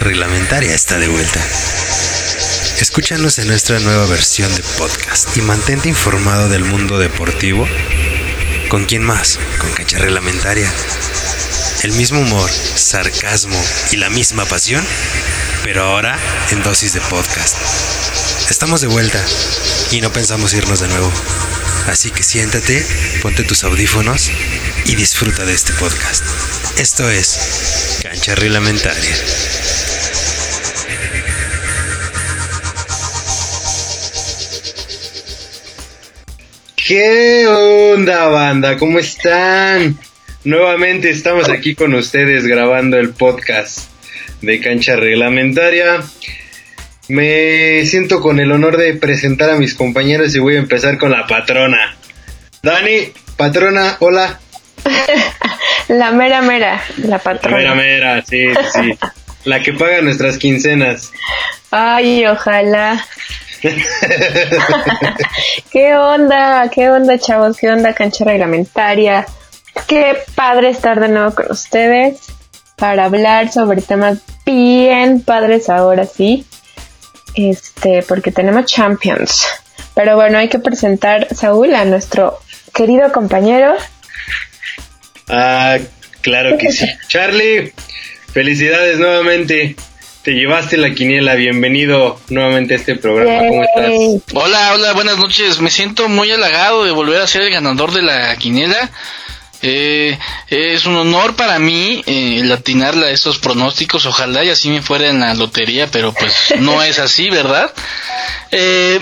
Reglamentaria está de vuelta. Escúchanos en nuestra nueva versión de podcast y mantente informado del mundo deportivo. ¿Con quién más? Con Cancha Reglamentaria. El mismo humor, sarcasmo y la misma pasión, pero ahora en dosis de podcast. Estamos de vuelta y no pensamos irnos de nuevo. Así que siéntate, ponte tus audífonos y disfruta de este podcast. Esto es Cancha Reglamentaria. ¿Qué onda, banda? ¿Cómo están? Nuevamente estamos aquí con ustedes grabando el podcast de Cancha Reglamentaria. Me siento con el honor de presentar a mis compañeros y voy a empezar con la patrona. Dani, patrona, hola. La mera mera, la patrona. La mera mera, sí, sí. La que paga nuestras quincenas. Ay, ojalá. ¿Qué onda? ¿Qué onda, chavos? ¿Qué onda, cancha reglamentaria? Qué padre estar de nuevo con ustedes para hablar sobre temas bien padres ahora sí. Este, porque tenemos Champions. Pero bueno, hay que presentar, Saúl, a nuestro querido compañero. Ah, claro que sí. Charlie, felicidades nuevamente. Te llevaste la quiniela, bienvenido nuevamente a este programa. ¿Cómo estás? Hola, hola, buenas noches. Me siento muy halagado de volver a ser el ganador de la quiniela. Eh, es un honor para mí eh, el a estos pronósticos. Ojalá y así me fuera en la lotería, pero pues no es así, ¿verdad? Eh,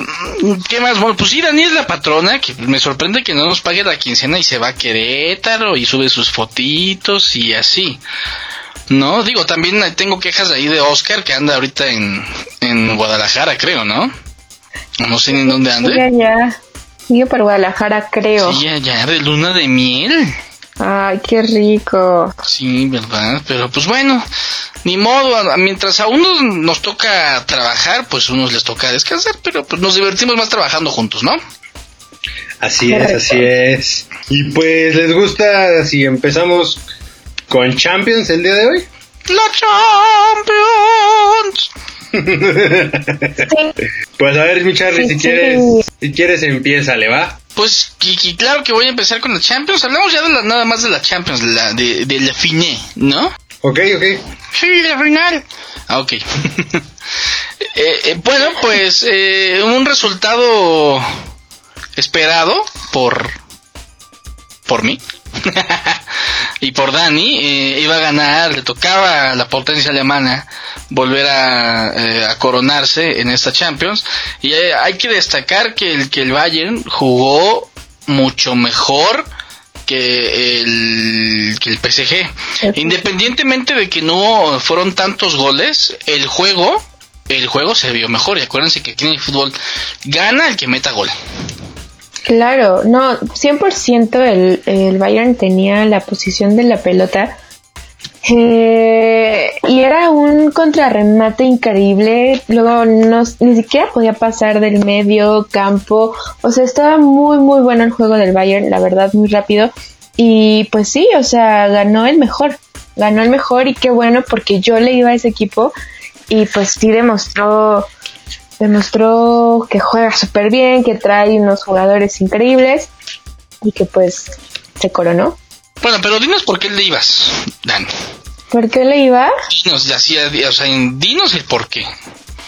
¿Qué más? Bueno, pues sí, Dani es la patrona, que me sorprende que no nos pague la quincena y se va a Querétaro y sube sus fotitos y así. No, digo, también tengo quejas ahí de Oscar que anda ahorita en, en Guadalajara, creo, ¿no? No sé ni en dónde anda. Ya, ya. Sigue por Guadalajara, creo. Sí, ya, ya, de luna de miel. Ay, qué rico. Sí, verdad, pero pues bueno, ni modo, mientras a unos nos toca trabajar, pues a unos les toca descansar, pero pues nos divertimos más trabajando juntos, ¿no? Así es, así es. Y pues, ¿les gusta si empezamos con Champions el día de hoy? ¡La Champions! Pues a ver, mi Charlie, si quieres, si quieres empieza, ¿le va? Pues y, claro que voy a empezar con la Champions. Hablamos ya de la, nada más de la Champions, de la, de, de la finé, ¿no? Ok, ok. Sí, la final. Ah, ok. eh, eh, bueno, pues eh, un resultado esperado por por mí y por Dani eh, iba a ganar, le tocaba a la potencia alemana volver a, eh, a coronarse en esta Champions y eh, hay que destacar que el que el Bayern jugó mucho mejor que el, que el PSG. Independientemente de que no fueron tantos goles, el juego, el juego se vio mejor. Y acuérdense que aquí en el fútbol gana el que meta gol. Claro, no, 100% el, el Bayern tenía la posición de la pelota eh, y era un contrarremate increíble. Luego no, ni siquiera podía pasar del medio campo. O sea, estaba muy, muy bueno el juego del Bayern, la verdad, muy rápido. Y pues sí, o sea, ganó el mejor. Ganó el mejor y qué bueno porque yo le iba a ese equipo y pues sí demostró demostró que juega súper bien, que trae unos jugadores increíbles y que pues se coronó. Bueno, pero dinos por qué le ibas, Dan. ¿Por qué le iba? Dinos, hacía, o sea, dinos el por qué.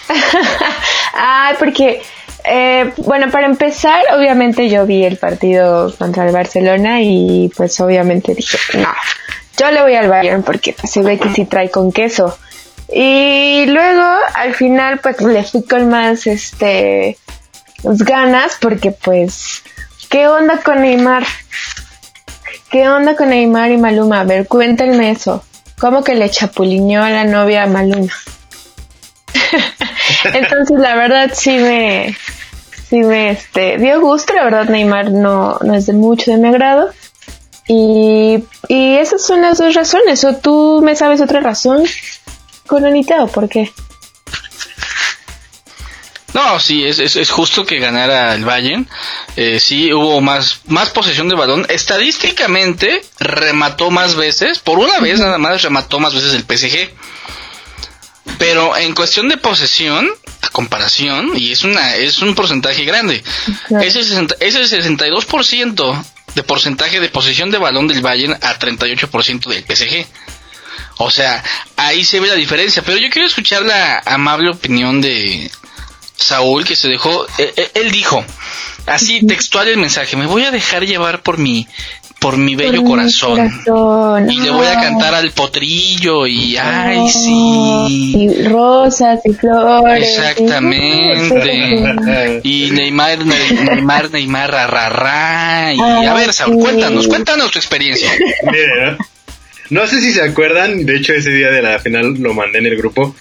ah, porque, eh, bueno, para empezar, obviamente yo vi el partido contra el Barcelona y pues obviamente dije, no, yo le voy al Bayern porque pues, se ve que sí trae con queso. Y luego, al final, pues le fui con más, este, pues, ganas porque pues, ¿qué onda con Neymar? ¿Qué onda con Neymar y Maluma? A ver, cuéntenme eso. ¿Cómo que le chapulineó a la novia a Maluma? Entonces, la verdad, sí me, sí me, este, dio gusto. La verdad, Neymar no, no es de mucho de mi agrado. Y, y esas son las dos razones. ¿O tú me sabes otra razón? Coronita o por qué? No, sí, es, es, es, justo que ganara el Bayern. Eh, sí, hubo más, más posesión de balón. Estadísticamente, remató más veces. Por una vez nada más remató más veces el PSG. Pero en cuestión de posesión, a comparación, y es una es un porcentaje grande, ese, 60, ese 62% de porcentaje de posesión de balón del Bayern a 38% del PSG. O sea, ahí se ve la diferencia. Pero yo quiero escuchar la amable opinión de Saúl, que se dejó. Él, él dijo, así textual el mensaje: Me voy a dejar llevar por mi por mi bello Por mi corazón. Y le voy a Ah. cantar al potrillo y ay Oh, sí. Y rosas y flores. Exactamente. Y Neymar, Ne- Neymar, Neymar, ra, ra, ra. Y a Ay, ver, Saúl, sí. cuéntanos, cuéntanos tu experiencia. ¿No? Sé si se acuerdan, de hecho ese día de la final lo mandé en el grupo.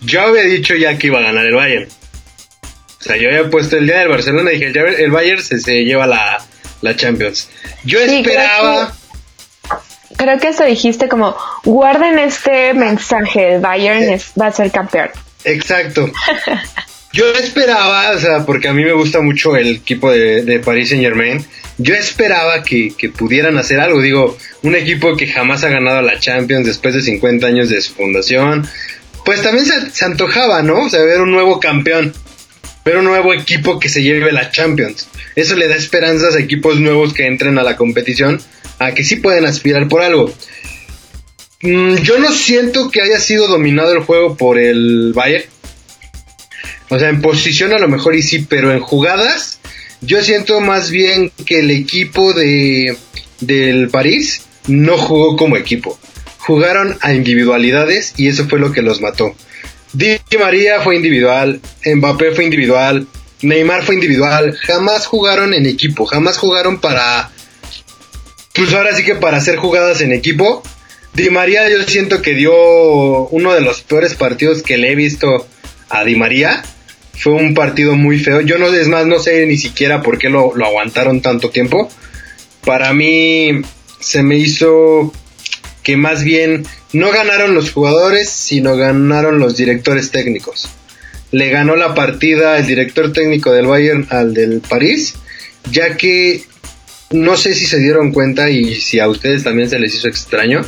Yo había dicho ya que iba a ganar el Bayern. O sea, yo había puesto el día del Barcelona y dije, el Bayern se, se lleva la, la Champions. Yo Sí, esperaba... Creo que eso dijiste como, guarden este mensaje, el Bayern es- va a ser campeón. Exacto. Yo esperaba, o sea, porque a mí me gusta mucho el equipo de, de Paris Saint Germain, yo esperaba que, que pudieran hacer algo. Digo, un equipo que jamás ha ganado la Champions después de 50 años de su fundación, pues también se, antojaba, ¿no? O sea, ver un nuevo campeón, ver un nuevo equipo que se lleve la Champions. Eso le da esperanzas a equipos nuevos que entren a la competición, a que sí pueden aspirar por algo. Mm, yo no siento que haya sido dominado el juego por el Bayern. O sea, en posición a lo mejor y sí, pero en jugadas, yo siento más bien que el equipo de del París no jugó como equipo. Jugaron a individualidades y eso fue lo que los mató. Di María fue individual, Mbappé fue individual, Neymar fue individual, jamás jugaron en equipo, jamás jugaron para pues ahora sí que para hacer jugadas en equipo. Di María yo siento que dio uno de los peores partidos que le he visto a Di María. Fue un partido muy feo. Yo no, es más, no sé ni siquiera por qué lo, lo aguantaron tanto tiempo. Para mí se me hizo que más bien no ganaron los jugadores, sino ganaron los directores técnicos. Le ganó la partida el director técnico del Bayern al del París, ya que no sé si se dieron cuenta y si a ustedes también se les hizo extraño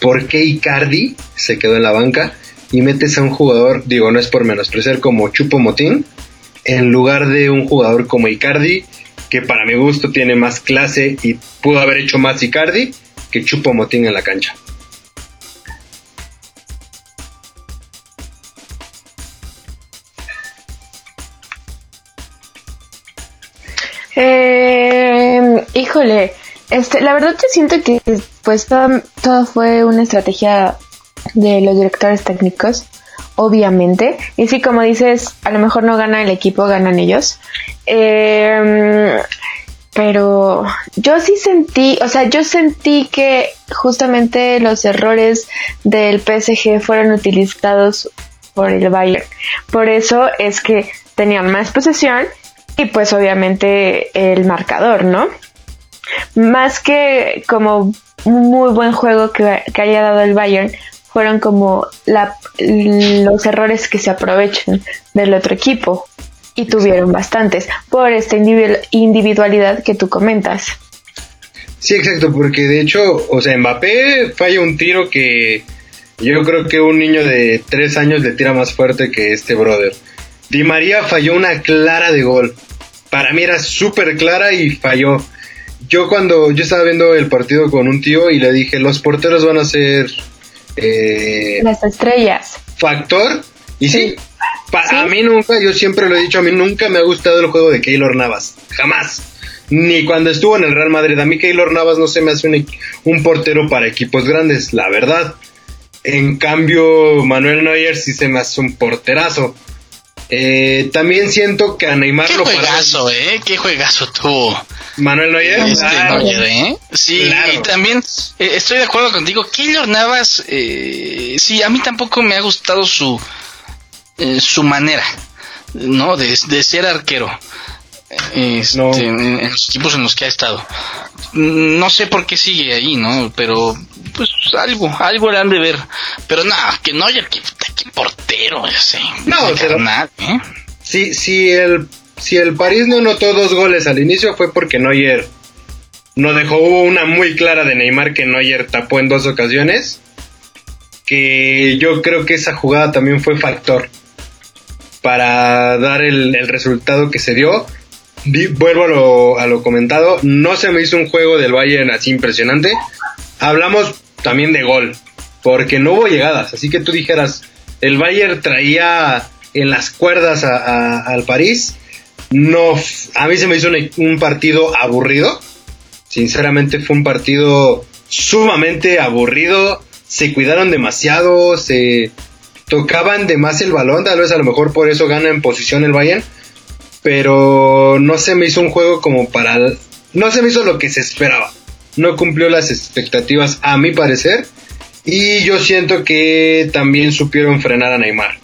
por qué Icardi se quedó en la banca y metes a un jugador, digo, no es por menospreciar como Chupo Motín, en lugar de un jugador como Icardi, que para mi gusto tiene más clase y pudo haber hecho más Icardi que Chupo Motín en la cancha. Eh, híjole, este, la verdad yo siento que pues todo, todo fue una estrategia de los directores técnicos, obviamente. Y sí, como dices, a lo mejor no gana el equipo, ganan ellos. Eh, pero yo sí sentí, o sea, yo sentí que justamente los errores del PSG fueron utilizados por el Bayern. Por eso es que tenían más posesión y pues obviamente el marcador, ¿no? Más que como muy buen juego que, que haya dado el Bayern, fueron como la, los errores que se aprovechan del otro equipo. Y tuvieron bastantes por esta individu- individualidad que tú comentas. Sí, exacto, porque de hecho, o sea, Mbappé falla un tiro que yo creo que un niño de tres años le tira más fuerte que este brother. Di María falló una clara de gol. Para mí era súper clara y falló. Yo cuando yo estaba viendo el partido con un tío y le dije, los porteros van a ser eh, Las estrellas. factor. Y sí, Sí. pa- Sí. a mí nunca, yo siempre lo he dicho, a mí nunca me ha gustado el juego de Keylor Navas. Jamás. Ni cuando estuvo en el Real Madrid. A mí Keylor Navas no se me hace un, un portero para equipos grandes, la verdad. En cambio, Manuel Neuer sí se me hace un porterazo. Eh, también siento que a Neymar Qué lo pararon- juegazo, ¿eh? Qué juegazo tuvo Manuel Neuer. este Neuer, ¿eh? Sí, Claro. y también eh, estoy de acuerdo contigo. Keylor Navas, eh, sí, a mí tampoco me ha gustado su, eh, su manera, ¿no? De, de ser arquero. Este, No. en, en los equipos en los que ha estado. No sé por qué sigue ahí, ¿no? Pero, pues, algo, algo le han de ver. Pero nada, que Neuer, que, que portero, ya sé. No, pero- carnal, ¿eh? Si, si, el, si el París no anotó dos goles al inicio fue porque Neuer no dejó. Hubo una muy clara de Neymar que Neuer tapó en dos ocasiones. que yo creo que esa jugada también fue factor para dar el, resultado que se dio. Di- vuelvo a lo, a lo comentado, no se me hizo un juego del Bayern así impresionante. Hablamos también de gol, porque no hubo llegadas, así que tú dijeras, el Bayern traía en las cuerdas al París. No, a mí se me hizo un, un partido aburrido. Sinceramente fue un partido sumamente aburrido. Se cuidaron demasiado, se tocaban de más el balón, tal vez a lo mejor por eso gana en posición el Bayern. Pero no se me hizo un juego como para... No se me hizo lo que se esperaba. No cumplió las expectativas a mi parecer. Y yo siento que también supieron frenar a Neymar.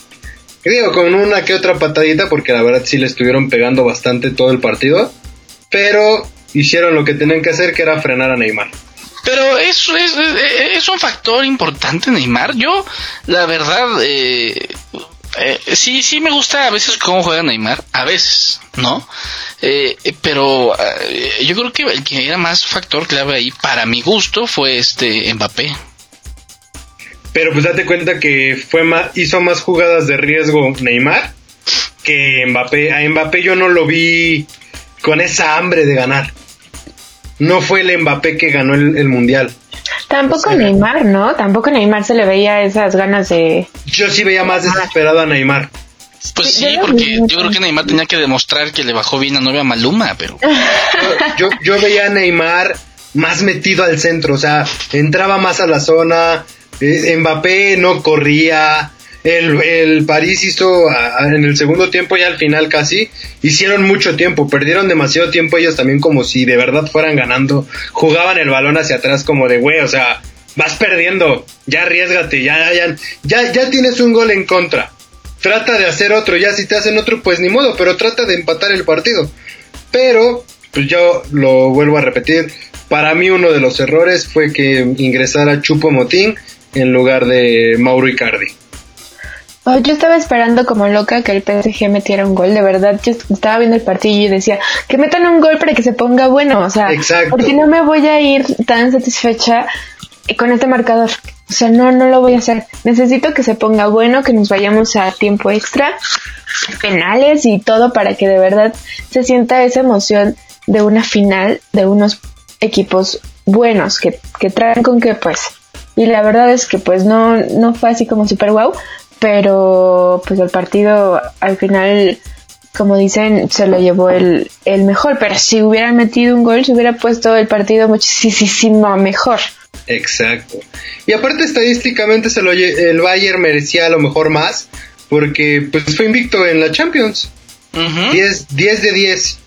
Digo, con una que otra patadita, porque la verdad sí le estuvieron pegando bastante todo el partido. Pero hicieron lo que tenían que hacer, que era frenar a Neymar. Pero es, es, es- es un factor importante Neymar. Yo, la verdad, eh, eh, sí, sí me gusta a veces cómo juega Neymar, a veces, ¿no? Eh, eh, pero eh, yo creo que el que era más factor clave ahí, para mi gusto, fue este Mbappé. Pero pues date cuenta que fue más, hizo más jugadas de riesgo Neymar que Mbappé. A Mbappé yo no lo vi con esa hambre de ganar. No fue el Mbappé que ganó el, el mundial. Tampoco Sí. Neymar, ¿no? Tampoco Neymar se le veía esas ganas de... Yo sí veía más desesperado a Neymar. Pues Sí, sí, yo lo porque yo creo que Neymar tenía que demostrar que le bajó bien a novia Maluma, pero Yo, yo veía a Neymar más metido al centro, o sea, entraba más a la zona. Eh, Mbappé no corría. El, el París hizo en el segundo tiempo, ya al final casi, hicieron mucho tiempo, perdieron demasiado tiempo ellos también como si de verdad fueran ganando, jugaban el balón hacia atrás como de güey, o sea, vas perdiendo, ya arriesgate, ya, ya, ya, ya tienes un gol en contra, trata de hacer otro, ya si te hacen otro pues ni modo, pero trata de empatar el partido. Pero, pues yo lo vuelvo a repetir, para mí uno de los errores fue que ingresara Chupo Motín en lugar de Mauro Icardi. Oh, yo estaba esperando como loca que el PSG metiera un gol, de verdad. Yo estaba viendo el partido y decía, que metan un gol para que se ponga bueno, o sea, Exacto. porque no me voy a ir tan satisfecha con este marcador. O sea, no, no lo voy a hacer. Necesito que se ponga bueno, que nos vayamos a tiempo extra, penales y todo para que de verdad se sienta esa emoción de una final de unos equipos buenos que, que traen con que pues. Y la verdad es que pues no, no fue así como super wow, pero pues el partido al final, como dicen, se lo llevó el, el mejor. Pero si hubieran metido un gol, se hubiera puesto el partido muchísimo mejor. Exacto. Y aparte estadísticamente se lo el Bayern merecía a lo mejor más porque pues fue invicto en la Champions. 10, 10 de 10.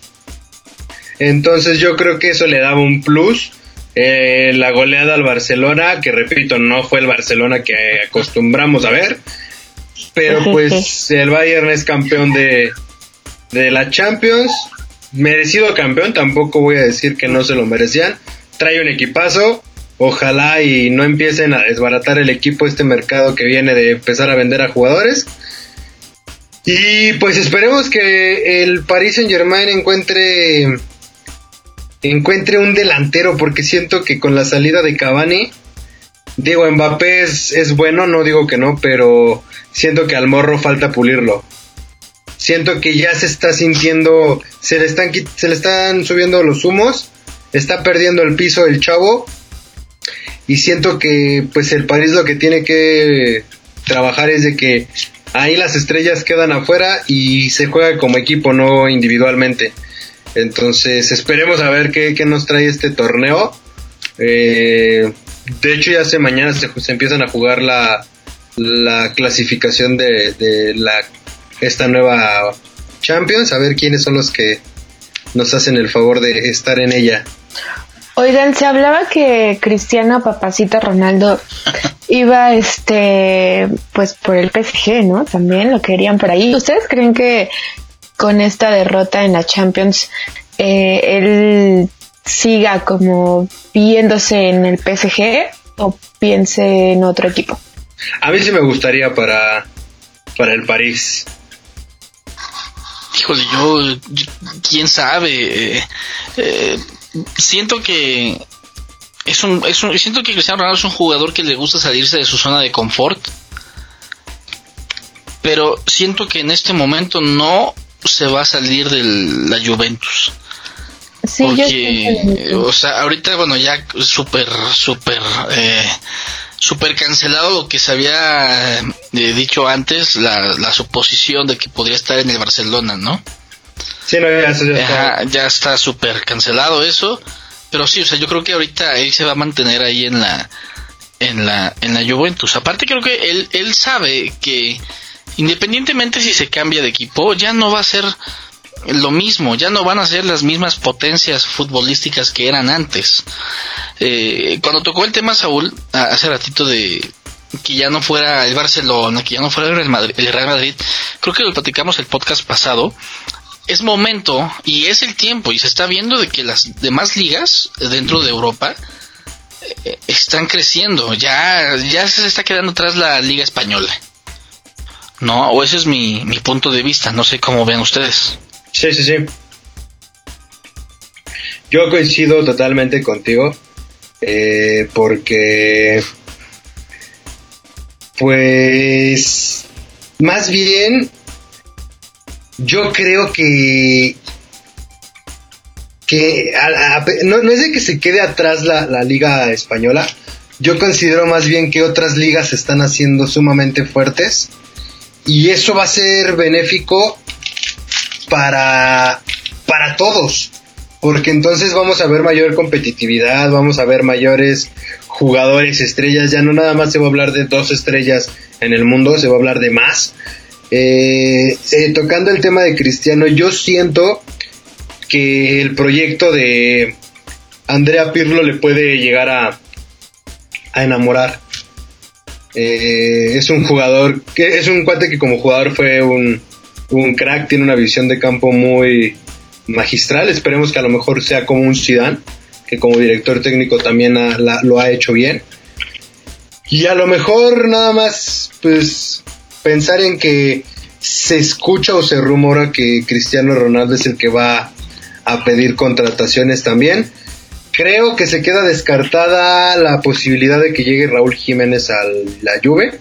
Entonces yo creo que eso le daba un plus. Eh, la goleada al Barcelona, que repito, no fue el Barcelona que acostumbramos a ver. Pero pues el Bayern es campeón de, de la Champions. Merecido campeón, tampoco voy a decir que no se lo merecían. Trae un equipazo. Ojalá y no empiecen a desbaratar el equipo este mercado que viene de empezar a vender a jugadores. Y pues esperemos que el Paris Saint Germain encuentre encuentre un delantero porque siento que con la salida de Cavani digo Mbappé es, es bueno no digo que no pero siento que al morro falta pulirlo siento que ya se está sintiendo se le están se le están subiendo los humos está perdiendo el piso el chavo y siento que pues el París lo que tiene que trabajar es de que ahí las estrellas quedan afuera y se juega como equipo, no individualmente. Entonces esperemos a ver qué, qué nos trae este torneo. Eh, de hecho ya se mañana se, se empiezan a jugar la, la clasificación de, de la esta nueva Champions, a ver quiénes son los que nos hacen el favor de estar en ella. Oigan, se hablaba que Cristiano Papacito Ronaldo iba, este, pues por el PSG, ¿no? También lo querían por ahí. ¿Ustedes creen que con esta derrota en la Champions, eh, él siga como viéndose en el PSG o piense en otro equipo? A mí sí me gustaría para, para el París. Híjole, yo, yo- quién sabe. Eh, eh, siento que es un, es un, siento que Cristiano Ronaldo es un jugador que le gusta salirse de su zona de confort. Pero siento que en este momento no se va a salir de la Juventus. Sí, Porque, o sea, ahorita, bueno, ya súper, súper, eh, súper cancelado lo que se había eh, dicho antes, la, la suposición de que podría estar en el Barcelona, ¿no? Sí, no, ya, eso ya está. Ya está súper cancelado eso. Pero sí, o sea, yo creo que ahorita él se va a mantener ahí en la en la en la Juventus. Aparte creo que él él sabe que independientemente si se cambia de equipo, ya no va a ser lo mismo, ya no van a ser las mismas potencias futbolísticas que eran antes. Eh, cuando tocó el tema Saúl, hace ratito de que ya no fuera el Barcelona, que ya no fuera el Real Madrid, el Real Madrid creo que lo platicamos el podcast pasado, es momento y es el tiempo y se está viendo de que las demás ligas dentro de Europa eh, están creciendo, ya, ya se está quedando atrás la liga española. No, o ese es mi, mi punto de vista, no sé cómo ven ustedes. Sí, sí, sí. Yo coincido totalmente contigo. eh, porque. Pues. Más bien. Yo creo que. Que. no, no es de que se quede atrás la, la Liga Española. Yo considero más bien que otras ligas están haciendo sumamente fuertes. Y eso va a ser benéfico para, para todos. Porque entonces vamos a ver mayor competitividad, vamos a ver mayores jugadores estrellas. Ya no nada más se va a hablar de dos estrellas en el mundo, se va a hablar de más. Eh, eh, tocando el tema de Cristiano, yo siento que el proyecto de Andrea Pirlo le puede llegar a, a enamorar. Eh, es un jugador que es un cuate que como jugador fue un, un crack, tiene una visión de campo muy magistral. Esperemos que a lo mejor sea como un Zidane, que como director técnico también la- lo ha hecho bien. Y a lo mejor nada más, pues, pensar en que se escucha o se rumora que Cristiano Ronaldo es el que va a pedir contrataciones también. Creo que se queda descartada la posibilidad de que llegue Raúl Jiménez a la Juve.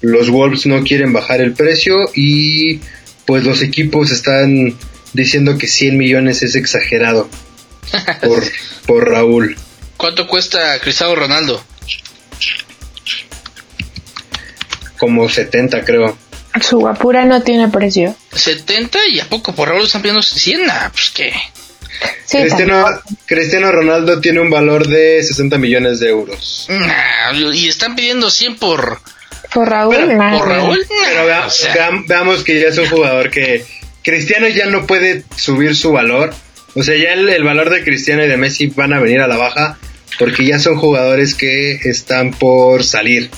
Los Wolves no quieren bajar el precio y pues los equipos están diciendo que 100 millones es exagerado por, por Raúl. ¿Cuánto cuesta Cristiano Ronaldo? Como 70 creo. Su guapura no tiene precio. 70 y a poco por Raúl están pidiendo 100, ah, pues qué. Sí, Cristiano. Cristiano Ronaldo tiene un valor de 60 millones de euros. Nah, y están pidiendo 100 por, Por Raúl, Pero, por Raúl. Pero Nah, vea- o sea, veam- veamos que ya es un jugador que Cristiano ya no puede subir su valor. O sea, ya el, el valor de Cristiano y de Messi van a venir a la baja porque ya son jugadores que están por salir.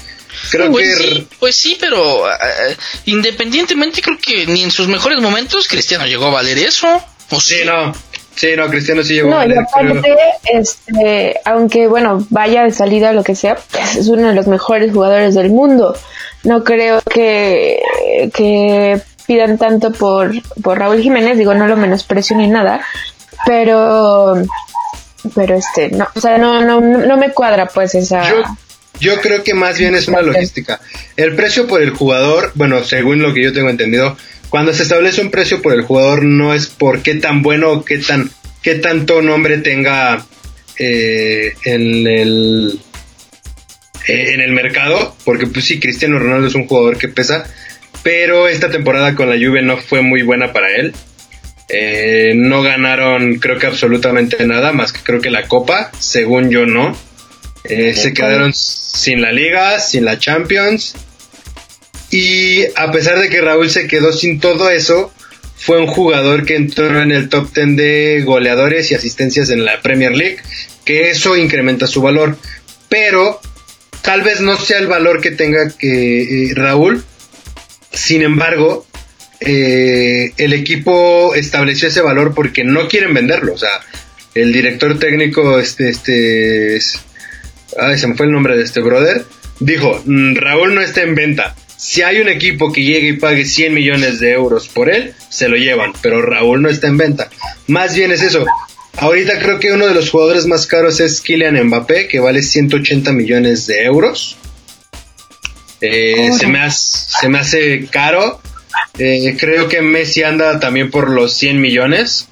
Creo pues, que sí, pues sí, pero ah, independientemente creo que ni en sus mejores momentos Cristiano llegó a valer eso. O sí, sí, no. Sí, no, Cristiano sí llegó No, a y valer, aparte, este, aunque bueno, vaya de salida o lo que sea, pues es uno de los mejores jugadores del mundo. No creo que, que pidan tanto por, por Raúl Jiménez, digo, no lo menosprecio ni nada, pero, pero este, no, o sea, no, no, no me cuadra pues esa. Yo, yo creo que más bien es una logística. El precio por el jugador, bueno, según lo que yo tengo entendido, cuando se establece un precio por el jugador no es por qué tan bueno o qué tan qué tanto nombre tenga eh, en el eh, en el mercado, porque pues sí, Cristiano Ronaldo es un jugador que pesa, pero esta temporada con la Juve no fue muy buena para él. Eh, no ganaron creo que absolutamente nada, más que creo que la Copa, según yo no. Eh, se quedaron sin la Liga, sin la Champions. Y a pesar de que Raúl se quedó sin todo eso, fue un jugador que entró en el top 10 de goleadores y asistencias en la Premier League, que eso incrementa su valor. Pero tal vez no sea el valor que tenga que eh, Raúl. Sin embargo, eh, el equipo estableció ese valor porque no quieren venderlo. O sea, el director técnico, este, este, es- se me fue el nombre de este brother, dijo, "Mm, Raúl no está en venta. Si hay un equipo que llegue y pague 100 millones de euros por él, se lo llevan, pero Raúl no está en venta. Más bien es eso. Ahorita creo que uno de los jugadores más caros es Kylian Mbappé, que vale 180 millones de euros. Eh, se, me hace, se me hace caro. Eh, creo que Messi anda también por los 100 millones.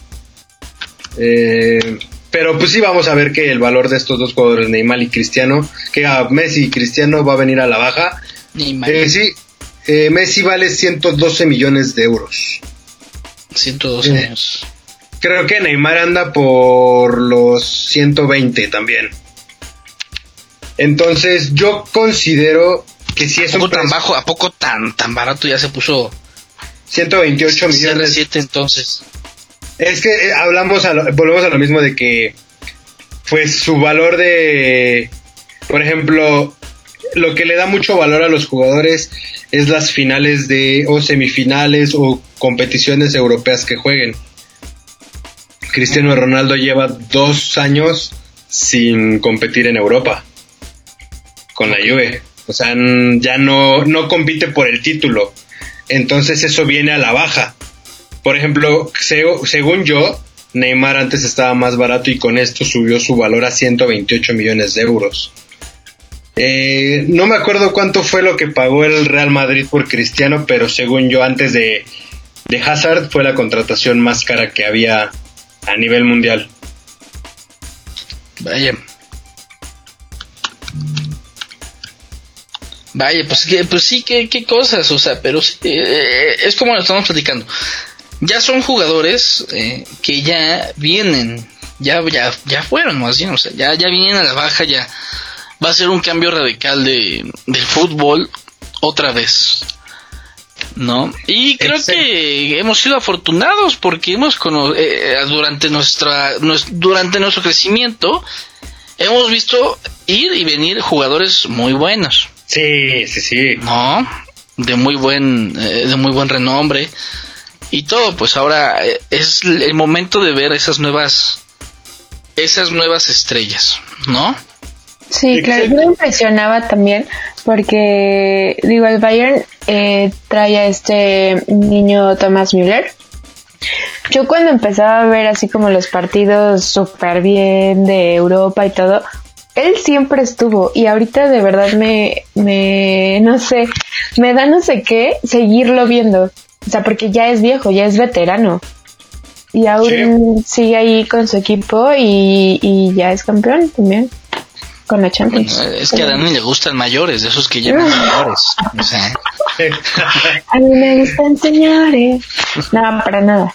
Eh, pero pues sí vamos a ver que el valor de estos dos jugadores, Neymar y Cristiano, que a Messi y Cristiano va a venir a la baja. Eh, sí, eh, Messi vale 112 millones de euros. 112 millones. Creo que Neymar anda por los 120 también. Entonces yo considero que si es un tan bajo, a poco tan tan barato ya se puso 128 millones. 7 entonces. Es que eh, hablamos, a volvemos a lo mismo de que, pues su valor de, por ejemplo, lo que le da mucho valor a los jugadores es las finales de, o semifinales o competiciones europeas que jueguen. Cristiano Ronaldo lleva dos años sin competir en Europa con la Juve. O sea, ya no, no compite por el título. Entonces eso viene a la baja. Por ejemplo, según yo, Neymar antes estaba más barato y con esto subió su valor a 128 millones de euros. Eh, no me acuerdo cuánto fue lo que pagó el Real Madrid por Cristiano, pero según yo antes de, de Hazard fue la contratación más cara que había a nivel mundial. Vaya. Vaya, pues, pues sí, qué, cosas, o sea, pero eh, es como lo estamos platicando ya son jugadores eh, que ya vienen, ya, ya, ya fueron más bien, o sea, ya, ya vienen a la baja, ya va a ser un cambio radical de, del fútbol otra vez. ¿No? Y creo que hemos sido afortunados porque hemos eh, durante nuestra durante nuestro crecimiento hemos visto ir y venir jugadores muy buenos. Sí, sí, sí. ¿No? De muy buen eh, de muy buen renombre y todo, pues ahora eh, es el momento de ver esas nuevas esas nuevas estrellas, ¿no? Sí, claro, me impresionaba también porque, digo, el Bayern eh, trae a este niño Thomas Müller. Yo cuando empezaba a ver así como los partidos súper bien de Europa y todo, él siempre estuvo y ahorita de verdad me, me, no sé, me da no sé qué seguirlo viendo. O sea, porque ya es viejo, ya es veterano. Y aún sigue ahí con su equipo y, ya es campeón también. Con la Champions. es que a Dani le gustan mayores, de esos que llaman mayores. O sea. a mí me gustan señores. No, para nada.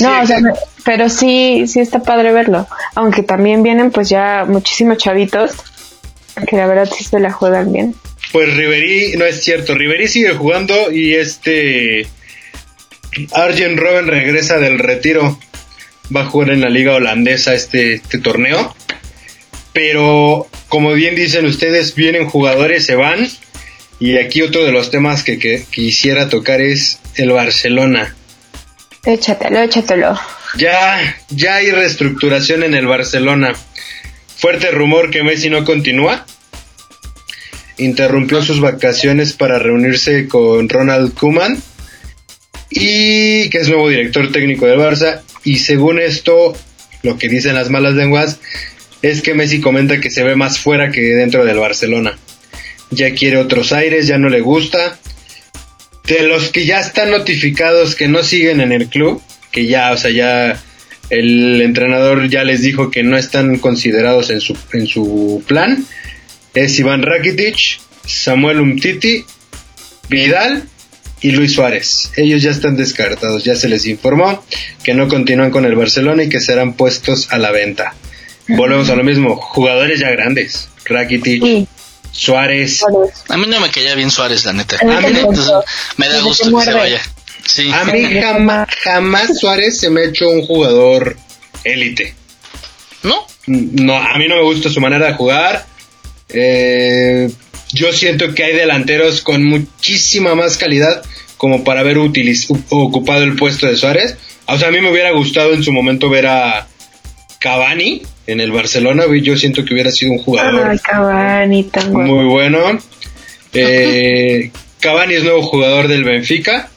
No, o sea, pero sí, sí está padre verlo. Aunque también vienen pues ya muchísimos chavitos que la verdad sí se la juegan bien. Pues Riverí, no es cierto, Riverí sigue jugando y este Arjen Robben regresa del retiro. Va a jugar en la liga holandesa este, este torneo. Pero como bien dicen ustedes, vienen jugadores, se van. Y aquí otro de los temas que, quisiera tocar es el Barcelona. Échatelo, échatelo. Ya, ya hay reestructuración en el Barcelona. Fuerte rumor que Messi no continúa. Interrumpió sus vacaciones para reunirse con Ronald Koeman y que es nuevo director técnico del Barça. Y según esto, lo que dicen las malas lenguas es que Messi comenta que se ve más fuera que dentro del Barcelona. Ya quiere otros aires, ya no le gusta. De los que ya están notificados que no siguen en el club, que ya, o sea, ya el entrenador ya les dijo que no están considerados en su, en su plan, es Iván Rakitic, Samuel Umtiti, Vidal y Luis Suárez. Ellos ya están descartados, ya se les informó que no continúan con el Barcelona y que serán puestos a la venta. Volvemos a lo mismo, jugadores ya grandes, Rakitic, Suárez. A mí no me caía bien Suárez, la neta. A mí me da gusto que se vaya. A mí jamás, jamás Suárez se me ha hecho un jugador élite. ¿No? No, a mí no me gusta su manera de jugar. Eh, yo siento que hay delanteros con muchísima más calidad como para haber ocupado el puesto de Suárez. O sea, a mí me hubiera gustado en su momento ver a Cavani en el Barcelona. Yo siento que hubiera sido un jugador muy bueno. Eh, Cavani es nuevo jugador del Benfica.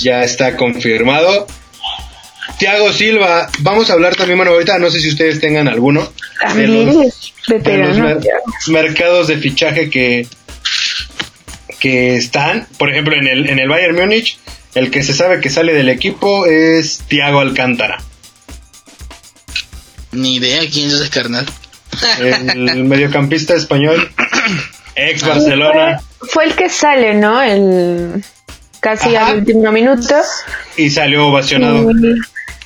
Ya está confirmado. Thiago Silva, vamos a hablar también, bueno, ahorita no sé si ustedes tengan alguno de También los, de los veterano. mer- mercados de fichaje que, que están, por ejemplo, en el, en el Bayern Múnich, el que se sabe que sale del equipo es Thiago Alcántara, Ni idea quién es ese carnal. el mediocampista español, ex Barcelona, Fue, fue el que sale, ¿no? El casi Ajá. al último minuto. y salió ovacionado. Y-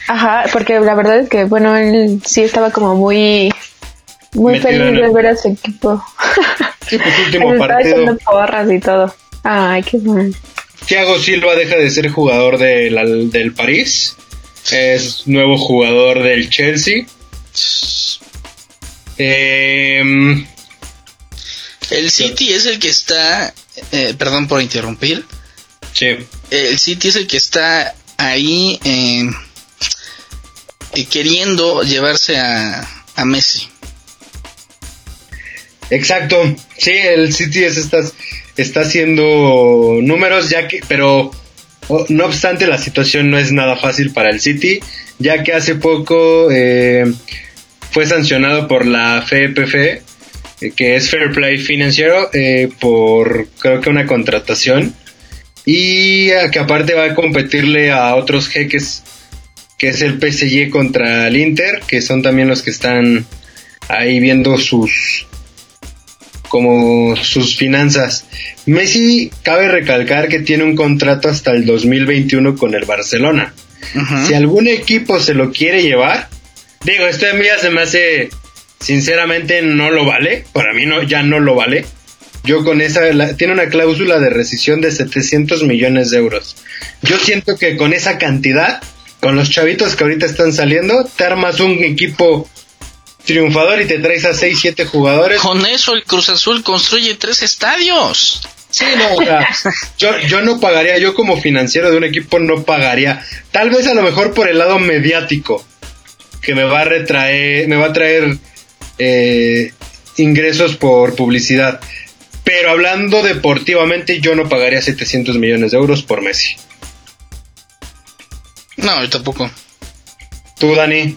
ajá, porque la verdad es que, bueno, él sí estaba como muy, muy Metido feliz de ver a su equipo. Sí, pues último estaba partido. echando porras y todo. Ay, qué bueno. Thiago Silva deja de ser jugador del, del París, es nuevo jugador del Chelsea. Em, El City es el que está, eh, perdón por interrumpir, sí, el City es el que está ahí eh, eh, queriendo llevarse a, a Messi. exacto. Sí, el City es estas, está haciendo números, ya que, pero oh, no obstante la situación no es nada fácil para el City, ya que hace poco eh, fue sancionado por la FEPF, eh, que es Fair Play Financiero, eh, por creo que una contratación y eh, que aparte va a competirle a otros jeques que es el PSG contra el Inter, que son también los que están ahí viendo sus como sus finanzas. Messi cabe recalcar que tiene un contrato hasta el 2021 con el Barcelona. Si algún equipo se lo quiere llevar, digo, esto a mí ya se me hace, sinceramente no lo vale, para mí no, ya no lo vale. Yo con esa, la- tiene una cláusula de rescisión de 700 millones de euros. Yo siento que con esa cantidad, con los chavitos que ahorita están saliendo, te armas un equipo triunfador y te traes a 6, 7 jugadores. Con eso el Cruz Azul construye tres estadios. Sí, no, o sea, yo, yo no pagaría, yo como financiero de un equipo no pagaría. Tal vez a lo mejor por el lado mediático, que me va a retraer, me va a traer eh, ingresos por publicidad. Pero hablando deportivamente, yo no pagaría 700 millones de euros por Messi. No, yo tampoco. Tú, Dani,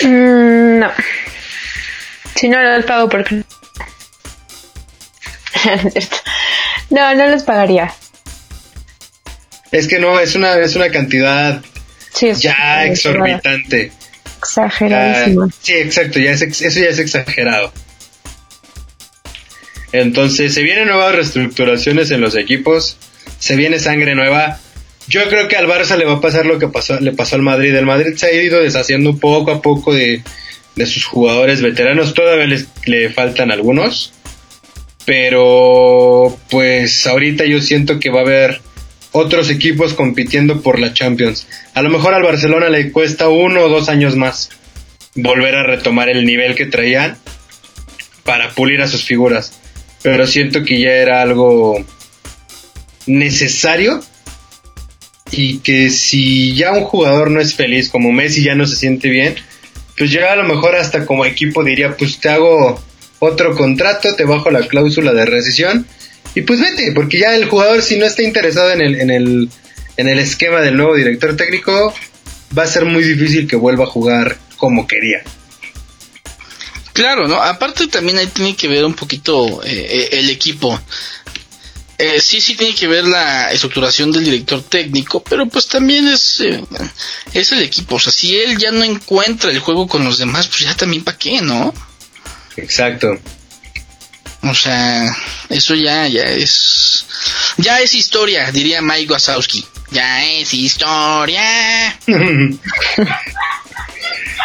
Mm, no. Si no los pago porque... no, no los pagaría. es que no, es una, es una cantidad Sí, es ya exorbitante. Ya- Exageradísimo. sí, exacto, ya es, eso ya es exagerado. Entonces, se vienen nuevas reestructuraciones en los equipos, se viene sangre nueva. Yo creo que al Barça le va a pasar lo que pasó, le pasó al Madrid. El Madrid se ha ido deshaciendo poco a poco de, de sus jugadores veteranos. Todavía les, le faltan algunos. Pero, pues ahorita yo siento que va a haber otros equipos compitiendo por la Champions. A lo mejor al Barcelona le cuesta uno o dos años más volver a retomar el nivel que traían para pulir a sus figuras. Pero siento que ya era algo necesario y que si ya un jugador no es feliz, como Messi ya no se siente bien, pues ya a lo mejor hasta como equipo diría, pues te hago otro contrato, te bajo la cláusula de rescisión y pues vete, porque ya el jugador si no está interesado en el, en el, en el esquema del nuevo director técnico, va a ser muy difícil que vuelva a jugar como quería. Claro, ¿no? Aparte también ahí tiene que ver un poquito eh, eh, el equipo. Eh, sí, sí tiene que ver la estructuración del director técnico, pero pues también es, eh, es el equipo. O sea, si él ya no encuentra el juego con los demás, pues ya también para qué, ¿no? Exacto. O sea, eso ya, ya es, ya es historia, diría Mike Wazowski. Ya es historia.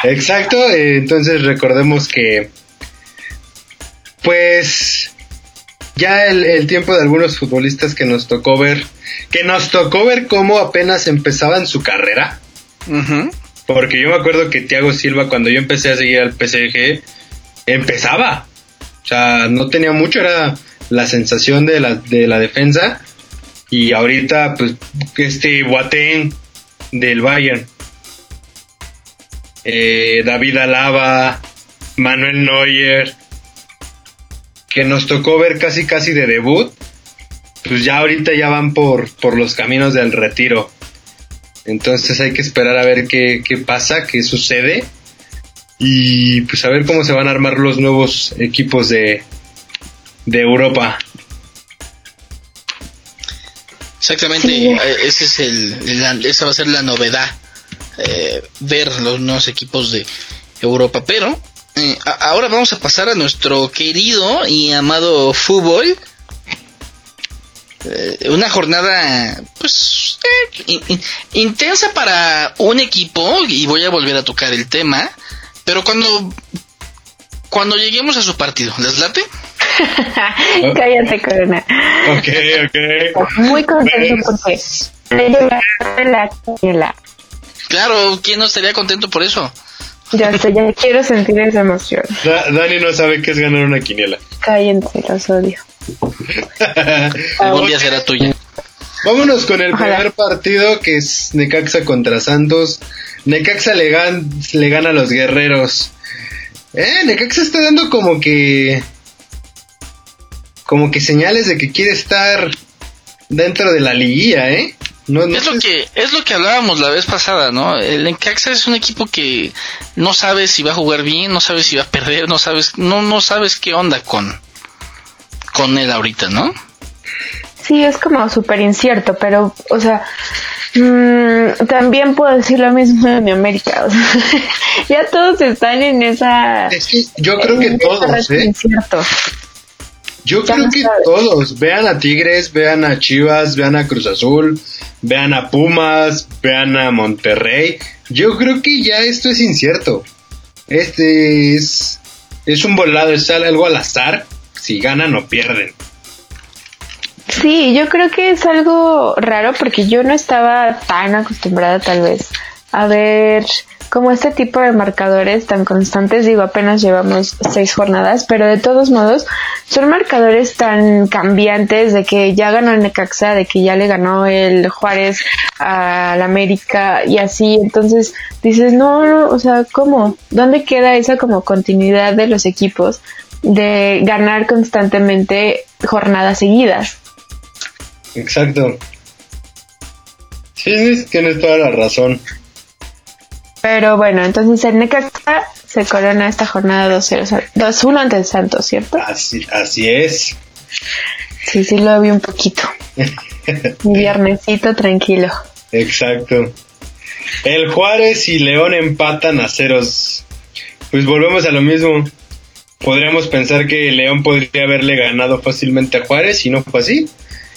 Exacto, eh, entonces recordemos que pues ya el, el tiempo de algunos futbolistas que nos tocó ver, que nos tocó ver cómo apenas empezaban su carrera, porque yo me acuerdo que Thiago Silva cuando yo empecé a seguir al PSG empezaba, o sea, no tenía mucho, era la sensación de la, de la defensa y ahorita pues este Boateng del Bayern eh, David Alaba, Manuel Neuer, que nos tocó ver casi casi de debut, pues ya ahorita ya van por, por los caminos del retiro. Entonces hay que esperar a ver qué, qué pasa, qué sucede. Y pues a ver cómo se van a armar los nuevos equipos de, de Europa. Exactamente, Sí. eh, ese es el, la- esa va a ser la novedad, eh, ver los nuevos equipos de Europa. Pero eh, a- ahora vamos a pasar a nuestro querido y amado fútbol. Eh, una jornada, pues, eh, in- in- intensa para un equipo y voy a volver a tocar el tema. Pero cuando cuando lleguemos a su partido, ¿les late? Cállate, Corona. Ok, ok. Muy contento porque me llevaste la quiniela. Claro, ¿quién no estaría contento por eso? Ya sé, ya quiero sentir esa emoción. Da- Dani no sabe qué es ganar una quiniela. Cállense, los odio. Algún día será tuya. Vámonos con el Ojalá. primer partido que es Necaxa contra Santos. Necaxa le, gan- le gana a los guerreros. Eh, Necaxa está dando como que. Como que señales de que quiere estar dentro de la liguilla, ¿eh? No, no Es lo que es lo que hablábamos la vez pasada, ¿no? El Necaxa es un equipo que no sabes si va a jugar bien, no sabes si va a perder, no sabes no no sabes qué onda con con él ahorita, ¿no? Sí, es como súper incierto, pero, o sea, mm, también puedo decir lo mismo de mi América. o sea, ya todos están en esa. Es que yo creo que todos, ¿eh? incierto. Yo Ya creo no que sabes. todos. Vean a Tigres, vean a Chivas, vean a Cruz Azul, vean a Pumas, vean a Monterrey. Yo creo que ya esto es incierto. Este es, es un volado, es algo al azar. Si ganan o pierden. Sí, yo creo que es algo raro porque yo no estaba tan acostumbrada tal vez a ver como este tipo de marcadores tan constantes. Digo, apenas llevamos seis jornadas, pero de todos modos son marcadores tan cambiantes de que ya ganó el Necaxa, de que ya le ganó el Juárez al América y así. Entonces dices, no, o sea, ¿cómo? ¿Dónde queda esa como continuidad de los equipos de ganar constantemente jornadas seguidas? Exacto. Sí, sí, tienes toda la razón. Pero bueno, entonces el Necaxa se corona esta jornada 2-0, o sea, 2-1 ante el Santos, ¿cierto? Así, así es. Sí, sí lo vi un poquito. Viernesito tranquilo. Exacto. El Juárez y León empatan a ceros. Pues volvemos a lo mismo. Podríamos pensar que León podría haberle ganado fácilmente a Juárez y no fue así.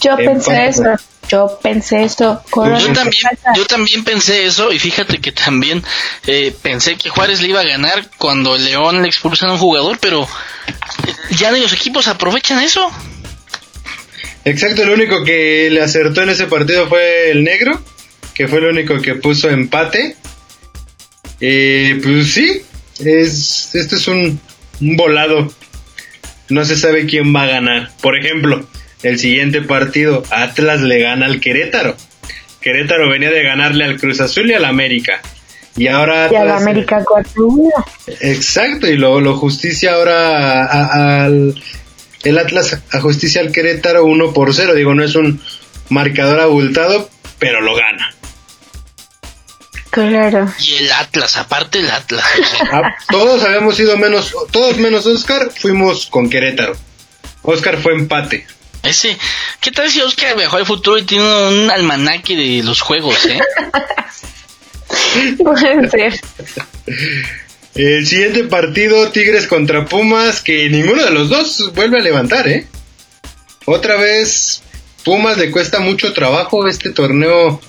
Yo Empate. pensé eso, yo pensé eso. Corona, Yo ¿qué también, yo también pensé eso y fíjate que también eh, pensé que Juárez le iba a ganar cuando León le expulsan a un jugador, pero eh, ya ni los equipos aprovechan eso. Exacto, el único que le acertó en ese partido fue el negro, que fue el único que puso empate. Eh, pues sí, es, esto es un, un volado. No se sabe quién va a ganar. Por ejemplo, el siguiente partido, Atlas le gana al Querétaro. Querétaro venía de ganarle al Cruz Azul y al América. Y ahora Y a la Atlas- América 4-1. Exacto, y lo, lo justicia ahora a- a- al el Atlas a justicia al Querétaro 1 por 0. Digo, no es un marcador abultado, pero lo gana. Claro. Y el Atlas, aparte el Atlas. Ah, todos habíamos ido menos, todos menos Oscar, fuimos con Querétaro. Oscar fue empate. Ese, ¿qué tal si Oscar viajó al futuro y tiene un almanaque de los juegos, eh? Puede ser. El siguiente partido, Tigres contra Pumas, que ninguno de los dos vuelve a levantar, ¿eh? Otra vez, Pumas le cuesta mucho trabajo este torneo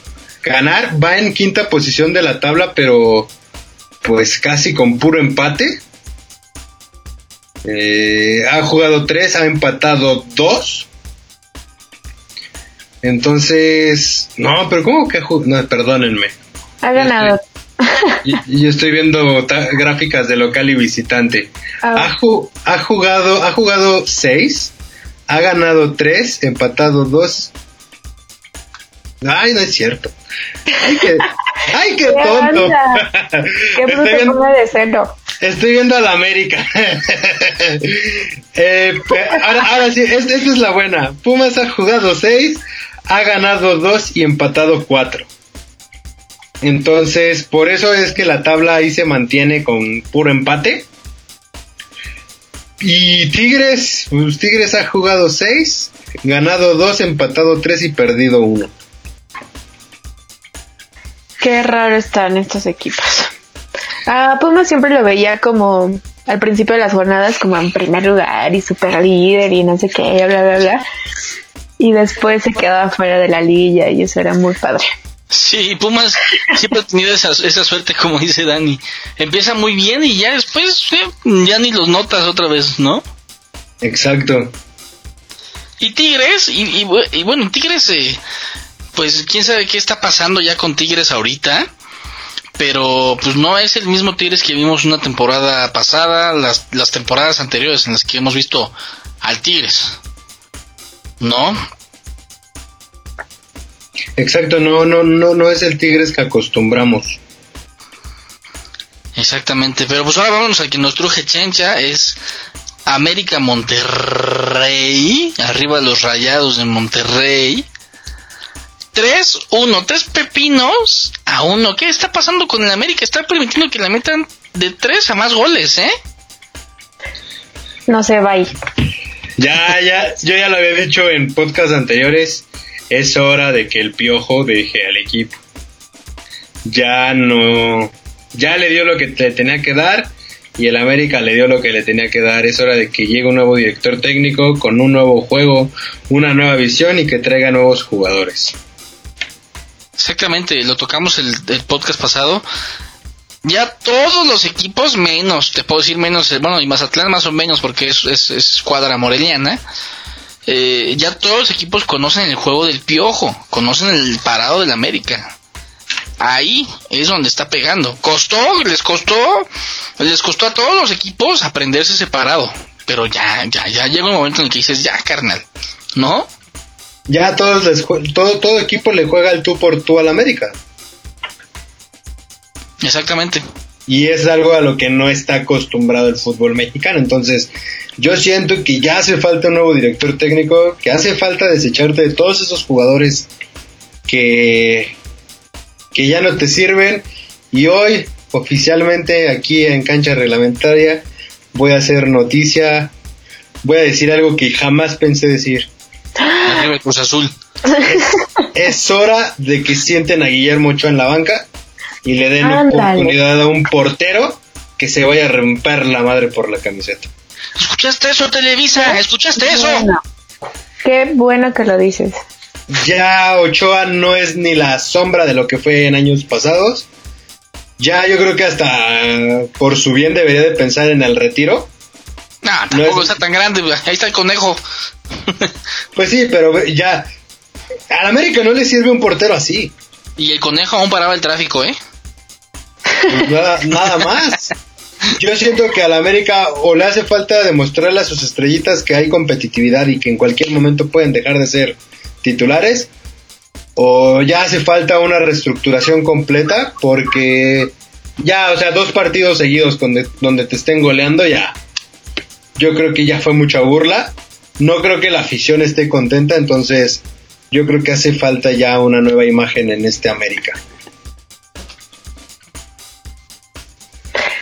ganar. Va en quinta posición de la tabla, pero pues casi con puro empate. Eh, ha jugado tres, ha empatado dos. Entonces, no, pero ¿cómo que ha jugado? No, perdónenme. Ha ganado. Y yo estoy viendo gráficas de local y visitante. Ha, ju- ha jugado, ha jugado seis, ha ganado tres, empatado dos. Ay, no es cierto. Ay, qué, ay, qué ¿Qué tonto. Qué estoy, viendo, de estoy viendo a la América. Eh, ahora, ahora sí, es- esta es la buena. Pumas ha jugado seis, ha ganado dos y empatado cuatro. Entonces, por eso es que la tabla ahí se mantiene con puro empate. Y Tigres, pues Tigres ha jugado 6, ganado 2, empatado 3 y perdido 1. Qué raro están estos equipos. Ah, Puma siempre lo veía como al principio de las jornadas como en primer lugar y super líder y no sé qué, bla, bla, bla. Y después se quedaba fuera de la liga y eso era muy padre. Sí, Pumas siempre ha tenido esa, esa suerte, como dice Dani. Empieza muy bien y ya después eh, ya ni los notas otra vez, ¿no? Exacto. Y Tigres, y, y bueno, Tigres, eh, pues quién sabe qué está pasando ya con Tigres ahorita. Pero pues no es el mismo Tigres que vimos una temporada pasada, las, las temporadas anteriores en las que hemos visto al Tigres. ¿No? Exacto, no, no, no, no es el Tigres que acostumbramos. Exactamente, pero pues ahora vámonos al que nos truje Chencha, es América Monterrey, arriba los rayados de Monterrey. 3-1, tres pepinos a uno. ¿Qué está pasando con el América? Está permitiendo que le metan de 3 a más goles, ¿eh? No sé, bye. Ya, ya, yo ya lo había dicho en podcasts anteriores, es hora de que el piojo deje al equipo. Ya no, ya le dio lo que le tenía que dar y el América le dio lo que le tenía que dar. Es hora de que llegue un nuevo director técnico con un nuevo juego, una nueva visión y que traiga nuevos jugadores. Exactamente, lo tocamos el, el podcast pasado. Ya todos los equipos, menos, te puedo decir menos, eh, bueno, y Mazatlán más o menos porque es, es, es escuadra moreliana. eh, ya todos los equipos conocen el juego del piojo, conocen el parado del América. Ahí es donde está pegando. Costó, les costó, les costó a todos los equipos aprenderse ese parado. Pero ya, ya, ya llega un momento en el que dices, ya, carnal, ¿no? Ya todos les, todo, todo equipo le juega el tú por tú al América. Exactamente. Y es algo a lo que no está acostumbrado el fútbol mexicano. Entonces, yo siento que ya hace falta un nuevo director técnico, que hace falta desecharte de todos esos jugadores que, que ya no te sirven. Y hoy, oficialmente, aquí en cancha reglamentaria, voy a hacer noticia. Voy a decir algo que jamás pensé decir. Arriba Cruz Azul. Es hora de que sienten a Guillermo Ochoa en la banca y le den Ándale. oportunidad a un portero que se vaya a romper la madre por la camiseta. ¿Escuchaste eso, Televisa? ¿Escuchaste eso? Bueno, qué bueno que lo dices. Ya Ochoa no es ni la sombra de lo que fue en años pasados. Ya yo creo que hasta por su bien debería de pensar en el retiro. No, tampoco es- está tan grande. Ahí está el conejo. Pues sí, pero ve- ya al América no le sirve un portero así. y el conejo aún paraba el tráfico, ¿eh? Nada, nada más. Yo siento que al América o le hace falta demostrarle a sus estrellitas que hay competitividad y que en cualquier momento pueden dejar de ser titulares, o ya hace falta una reestructuración completa porque ya, o sea, dos partidos seguidos donde te estén goleando ya. Yo creo que ya fue mucha burla. No creo que la afición esté contenta, entonces yo creo que hace falta ya una nueva imagen en este América.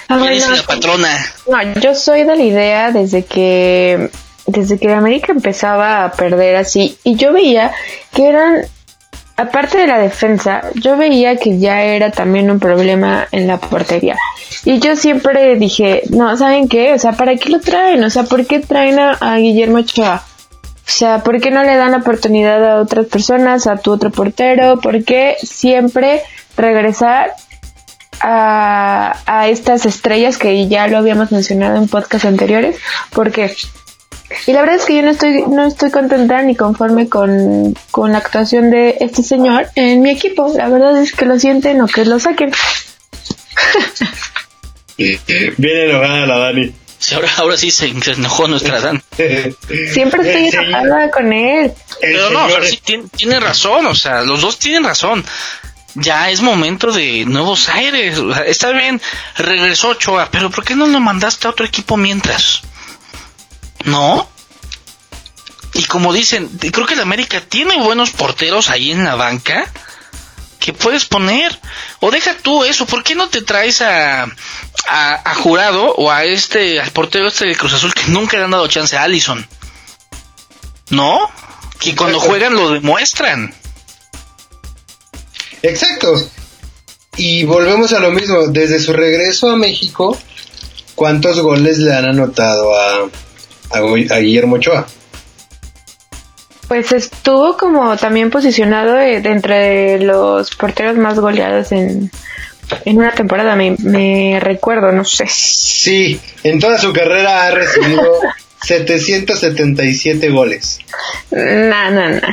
¿Quién bueno, es la patrona? No, yo soy de la idea desde que desde que América empezaba a perder así y yo veía que eran aparte de la defensa, yo veía que ya era también un problema en la portería. Y yo siempre dije, no, ¿saben qué? O sea, ¿para qué lo traen? O sea, ¿por qué traen a, a Guillermo Ochoa? O sea, ¿por qué no le dan la oportunidad a otras personas, a tu otro portero? ¿Por qué siempre regresar a, a estas estrellas que ya lo habíamos mencionado en podcasts anteriores? Porque y la verdad es que yo no estoy no estoy contenta ni conforme con, con la actuación de este señor en mi equipo. La verdad es que lo sienten o que lo saquen. Viene enojada la Dani. Ahora, ahora sí se se enojó nuestra Dan. Siempre estoy enojada con él. el Pero no, o sea, señor- sí tiene, tiene razón, o sea, los dos tienen razón. Ya es momento de nuevos aires. está bien, regresó Ochoa, pero ¿por qué no lo mandaste a otro equipo mientras? ¿No? Y como dicen, creo que el América tiene buenos porteros ahí en la banca, que puedes poner. O deja tú eso, ¿por qué no te traes a, a, Jurado o a este, al portero este de Cruz Azul que nunca le han dado chance a Allison? ¿No? Que cuando juegan lo demuestran. Exacto. Y volvemos a lo mismo, desde su regreso a México, ¿cuántos goles le han anotado a, a, Guillermo Ochoa? Pues estuvo como también posicionado entre los porteros más goleados en, en una temporada, me, me, recuerdo, no sé. Sí, en toda su carrera ha recibido 777 goles. No, no, no.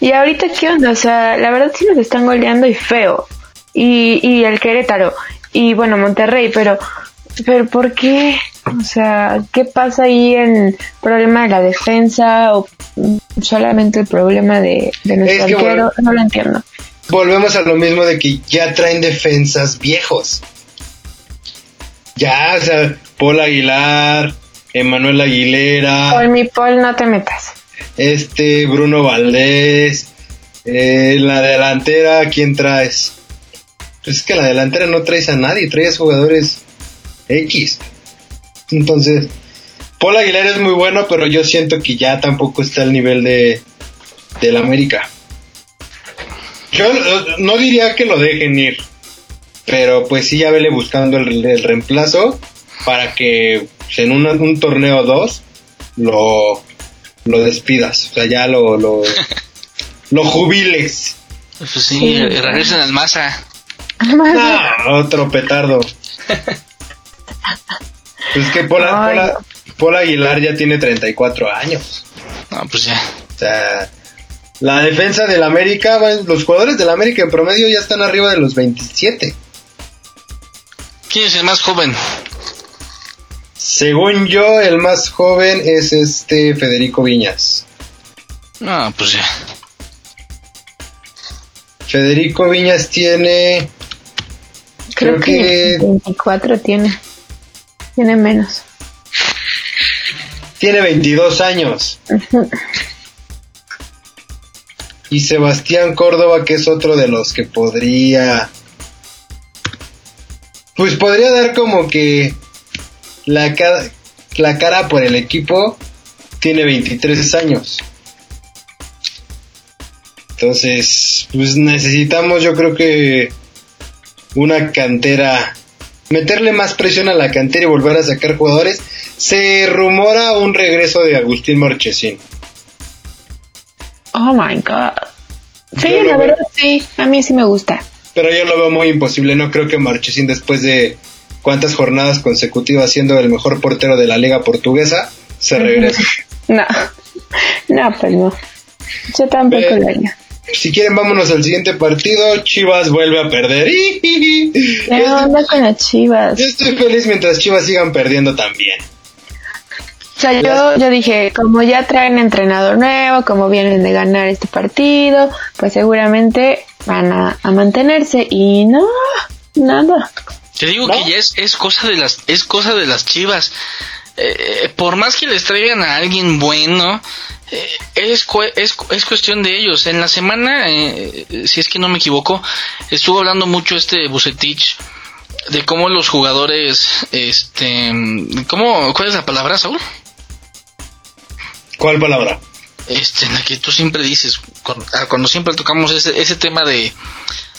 Y ahorita, ¿qué onda? O sea, la verdad sí nos están goleando y feo. Y, y el Querétaro. Y bueno, Monterrey, pero, pero ¿por qué? O sea, ¿qué pasa ahí en problema de la defensa o solamente el problema de, de nuestro arquero? no lo entiendo. Volvemos a lo mismo de que ya traen defensas viejos. Ya, o sea, Paul Aguilar, Emanuel Aguilera. Por mi Paul, no te metas. Este, Bruno Valdés. Eh, la delantera, ¿quién traes? Pues es que la delantera no traes a nadie, traes jugadores X. Entonces, Paul Aguilar es muy bueno, pero yo siento que ya tampoco está al nivel de del América. Yo no diría que lo dejen ir, pero pues sí ya vele buscando el, reemplazo para que en un torneo o dos lo, lo despidas, o sea, ya lo, lo, lo jubiles. Pues sí, sí. regresen al masa. otro petardo. pues que Pola, Pola, Aguilar ya tiene 34 años. No, pues ya. O sea, la defensa del América, los jugadores del América en promedio ya están arriba de los 27. ¿Quién es el más joven? Según yo, el más joven es este Federico Viñas. Ah, pues ya. Federico Viñas tiene. Creo, que, 24 tiene. Tiene menos. Tiene 22 años. Y Sebastián Córdoba, que es otro de los que podría. Pues podría dar como que la, la cara por el equipo. Tiene 23 años. Entonces, pues necesitamos, yo creo que una cantera, meterle más presión a la cantera y volver a sacar jugadores. Se rumora un regreso de Agustín Marchesín. Oh my god. Sí, la verdad sí, a mí sí me gusta. Pero yo lo veo muy imposible, no creo que Marchesín después de cuántas jornadas consecutivas siendo el mejor portero de la liga portuguesa se regrese. No, no, pues no. Yo tampoco lo haría. Si quieren, vámonos al siguiente partido. Chivas vuelve a perder. ¿Qué onda con las Chivas? Yo estoy feliz mientras Chivas sigan perdiendo también. O sea, yo, yo dije, como ya traen entrenador nuevo, como vienen de ganar este partido, pues seguramente van a, mantenerse y no, nada. Te digo que ya es, es cosa de las es cosa de las Chivas. Eh, por más que les traigan a alguien bueno, eh, es, es, es, cuestión de ellos. En la semana, eh, si es que no me equivoco, estuvo hablando mucho este Bucetich de cómo los jugadores, este, ¿cómo, ¿cuál es la palabra, Saúl? ¿Cuál palabra? Este, la que tú siempre dices, ah, cuando, siempre tocamos ese, ese tema de,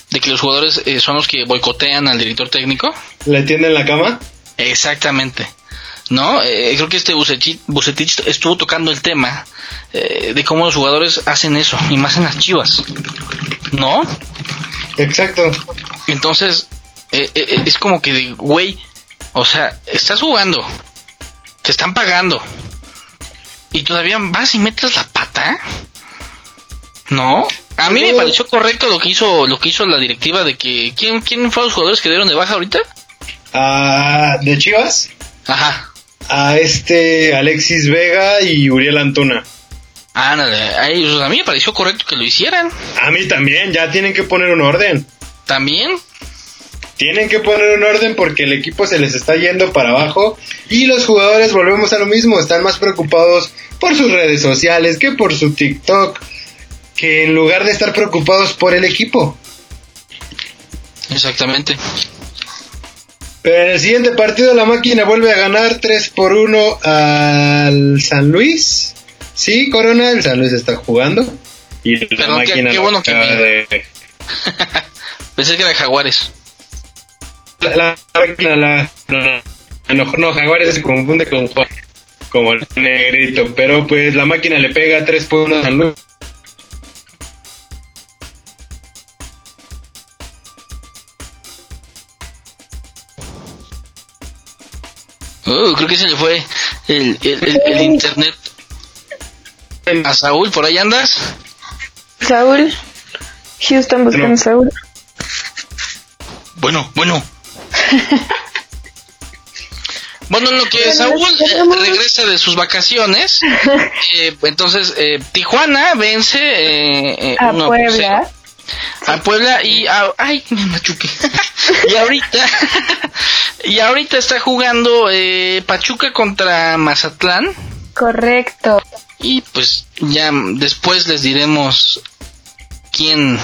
de que los jugadores eh, son los que boicotean al director técnico. ¿Le tienden la cama? Exactamente. ¿No? Eh, creo que este Bucetich, estuvo tocando el tema eh, de cómo los jugadores hacen eso, y más en las chivas. ¿No? Exacto. Entonces, es como que, güey, o sea, estás jugando, te están pagando, y todavía vas y metes la pata. ¿No? A mí me pareció correcto lo que hizo lo que hizo la directiva de que quién quién fueron los jugadores que dieron de baja ahorita? Ah, de Chivas. Ajá. A este Alexis Vega y Uriel Antuna. Ándale, a ellos a mí me pareció correcto que lo hicieran. A mí también, ya tienen que poner un orden. ¿También? Tienen que poner un orden porque el equipo se les está yendo para abajo y los jugadores volvemos a lo mismo, están más preocupados por sus redes sociales que por su TikTok, que en lugar de estar preocupados por el equipo. Exactamente. Pero en el siguiente partido la máquina vuelve a ganar 3 por 1 al San Luis. Sí, Corona, el San Luis está jugando. Y la qué- máquina qué lo bueno que de- Pensé que era de Jaguares. La, la máquina, la, no, no, no, Jaguares se confunde con Juan, como el negrito. Pero pues la máquina le pega 3 por 1 a San Luis. Uh, creo que se le fue el, el- el- el internet a Saúl. ¿Por ahí andas? Saúl. Houston buscando a Saúl. Bueno, bueno. Bueno, en lo que Saúl eh, regresa de sus vacaciones, eh, entonces eh, Tijuana vence eh, eh, A uno Puebla. cero a Puebla y a- ay me machuqué y ahorita y ahorita está jugando eh, Pachuca contra Mazatlán Correcto. y pues ya después les diremos quién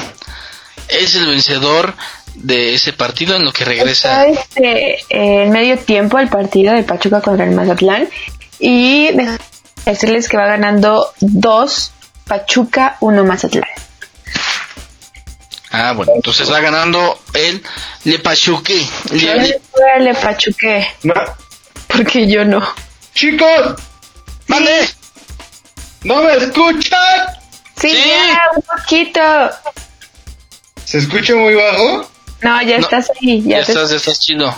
es el vencedor de ese partido en lo que regresa Está este, en medio tiempo el partido de Pachuca contra el Mazatlán. Y decirles que va ganando 2 Pachuca, 1 Mazatlán. Ah, bueno, entonces va ganando el Le Pachuque. Yo Le- le le Pachuque, No. porque yo no. Chicos, ¡Mande! ¿no me escuchan? Sí, Sí. ya, un poquito. ¿Se escucha muy bajo? No, ya No, estás ahí. Ya Ya, te- estás, ya estás chido.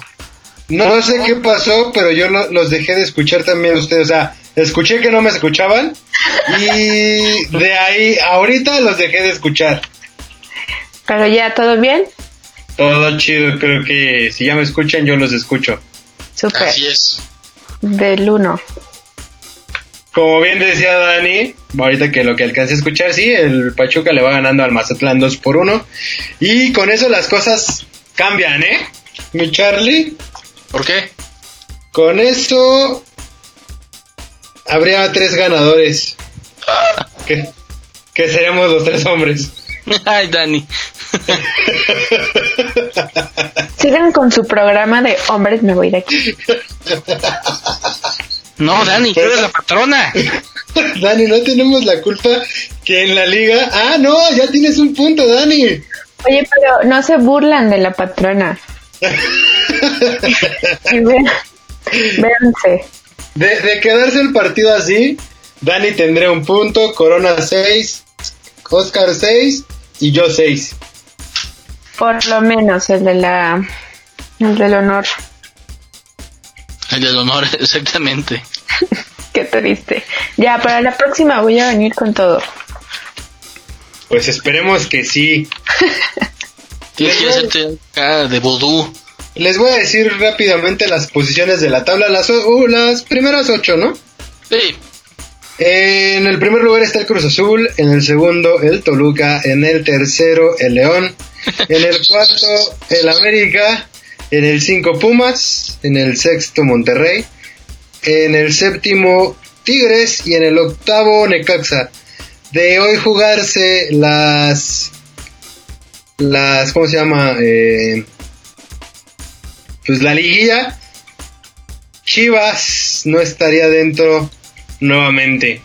No sé qué pasó, pero yo lo- los dejé de escuchar también a ustedes. O sea, escuché que no me escuchaban y de ahí, ahorita los dejé de escuchar. Pero ya, ¿todo bien? Todo chido, creo que si ya me escuchan, yo los escucho. Súper. Así es. Del 1. Como bien decía Dani, ahorita que lo que alcancé a escuchar, sí, el Pachuca le va ganando al Mazatlán 2 por 1 Y con eso las cosas cambian, ¿eh? Mi Charlie. ¿Por qué? Con eso habría tres ganadores. Que, que seríamos los tres hombres. Ay, Dani. Sigan con su programa de hombres, me voy de aquí. No, Dani, tú eres la patrona. Dani, no tenemos la culpa que en la liga... Ah, no, ya tienes un punto, Dani. Oye, pero no se burlan de la patrona. Vean- Véanse. De, de quedarse el partido así, Dani tendría un punto, Corona 6, Oscar 6 y yo 6. Por lo menos el de la. El del honor. El del honor, exactamente. Qué triste. Ya, para la próxima voy a venir con todo. Pues esperemos que sí. Tienes que hacerte cara de vodú. Les voy a decir rápidamente las posiciones de la tabla, las, o- uh, las primeras 8, ¿no? Sí. En el primer lugar está el Cruz Azul, en el segundo el Toluca, en el tercero el León, en el cuarto el América, en el cinco Pumas, en el sexto Monterrey, en el séptimo Tigres y en el octavo Necaxa. De hoy jugarse las las ¿cómo se llama? Eh, pues la liguilla Chivas no estaría dentro nuevamente.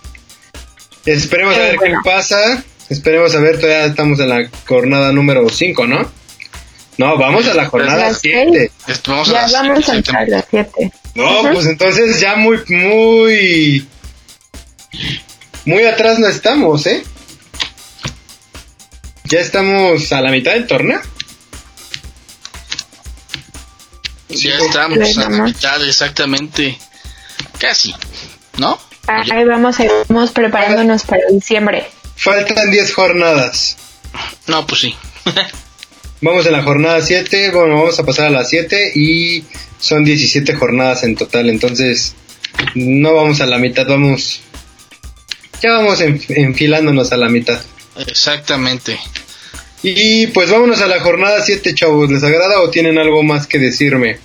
Esperemos a Qué ver bueno. qué pasa. Esperemos a ver, todavía estamos en la jornada número 5, ¿no? No, vamos a la jornada Las 7. Esto, vamos a Ya vamos a entrar a exactamente. las 7. No, pues entonces ya muy, muy... Muy atrás no estamos, ¿eh? Ya estamos a la mitad del torneo. Ya estamos a la mitad, exactamente. Casi. ¿No? Ahí vamos, ahí vamos preparándonos para diciembre. Faltan 10 jornadas. No, pues sí. Vamos en la jornada 7, bueno, vamos a pasar a las 7 y son 17 jornadas en total, entonces no vamos a la mitad, vamos... Ya vamos en- enfilándonos a la mitad. Exactamente. Y pues vámonos a la jornada 7, chavos, ¿les agrada o tienen algo más que decirme?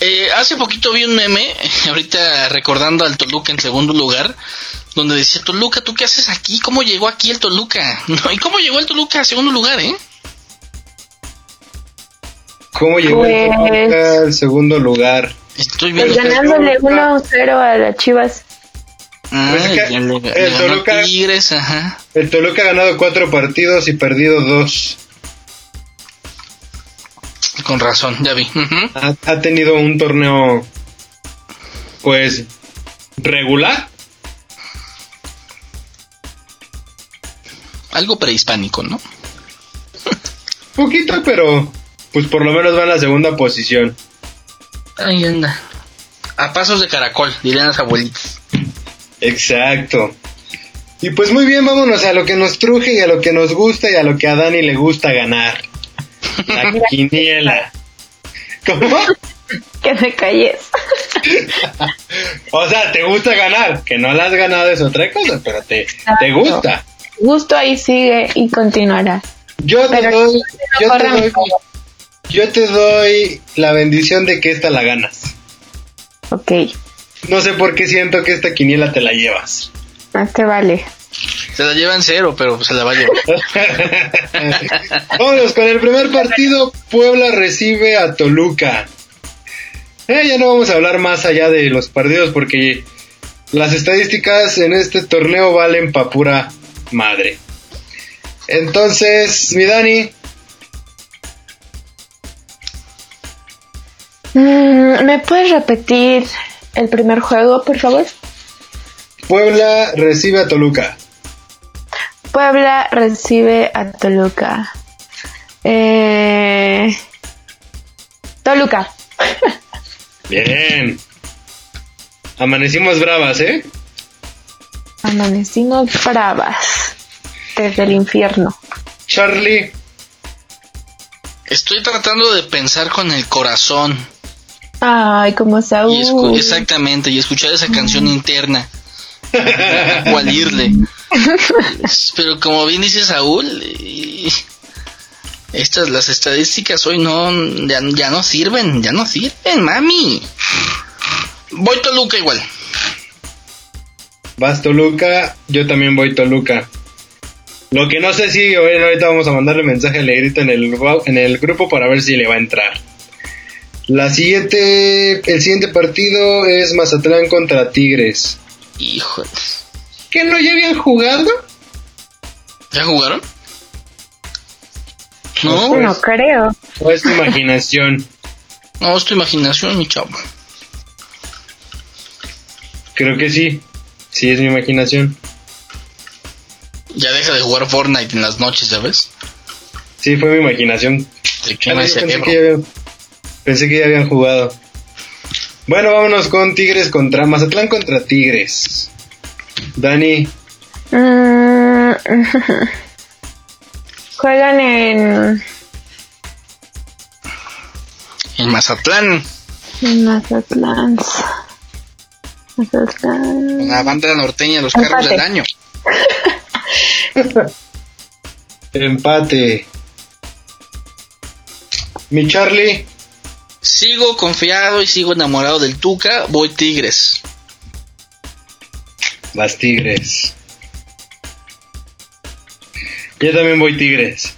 Eh, hace poquito vi un meme, ahorita recordando al Toluca en segundo lugar, donde decía, Toluca, ¿tú qué haces aquí? ¿Cómo llegó aquí el Toluca? No, ¿Y cómo llegó el Toluca a segundo lugar, eh? ¿Cómo llegó el Pues- Toluca al segundo lugar? Estoy Pues viendo. ganándole Toluca. 1-0 a las Chivas. Ah, Pues es que el Toluca- Tigres, ajá. El Toluca ha ganado cuatro partidos y perdido dos. Con razón, ya vi. Ha, ha tenido un torneo, pues, regular. Algo prehispánico, ¿no? Poquito, pero pues por lo menos va en la segunda posición. Ahí anda. A pasos de caracol, dirían las abuelitas. Exacto. Y pues muy bien, vámonos a lo que nos truje y a lo que nos gusta y a lo que a Dani le gusta ganar. La quiniela. ¿Cómo? Que me calles. O sea, te gusta ganar. Que no la has ganado es otra cosa, pero te, te gusta. Gusto ahí sigue y continuará. Yo te Pero doy, no yo te doy, favor. yo te doy la bendición de que esta la ganas. Ok, No sé por qué siento que esta quiniela te la llevas. más te vale. Se la lleva en cero, pero se la va a llevar. Vámonos con el primer partido. Puebla recibe a Toluca. Eh, ya no vamos a hablar más allá de los partidos porque las estadísticas en este torneo valen pa' pura madre. Entonces, mi Dani, Mm, ¿Me puedes repetir el primer juego, por favor? Puebla recibe a Toluca. Puebla recibe a Toluca. Eh... Toluca. Bien. Amanecimos bravas, ¿eh? Amanecimos bravas. Desde el infierno. Charlie, Estoy tratando de pensar con el corazón. Ay, como Saúl. Y exactamente, y escuchar esa canción interna. o al irle. Pero como bien dice Saúl, y- estas las estadísticas hoy no ya, ya no sirven, ya no sirven, mami. Voy Toluca igual. vas Toluca, yo también voy Toluca. Lo que no sé si bueno, ahorita vamos a mandarle mensaje a Legrito en el, en el grupo para ver si le va a entrar. La siguiente, el siguiente partido es Mazatlán contra Tigres. Híjole. ¿Que no ya habían jugado? ¿Ya jugaron? No, Pues, No creo. ¿O es tu imaginación? no, es tu imaginación, mi chavo. Creo que sí. Sí, es mi imaginación. Ya deja de jugar Fortnite en las noches, ¿ya ves? Sí, fue mi imaginación. Pensé, que ya habían, pensé que ya habían jugado. Bueno, vámonos con Tigres contra Mazatlán contra Tigres. Dani, Mm, Juegan en En Mazatlán, en Mazatlán. Mazatlán. la banda norteña, los carros Empate. del año. empate. Mi Charlie, Sigo confiado y sigo enamorado del Tuca, voy Tigres. Las Tigres. Yo también voy Tigres.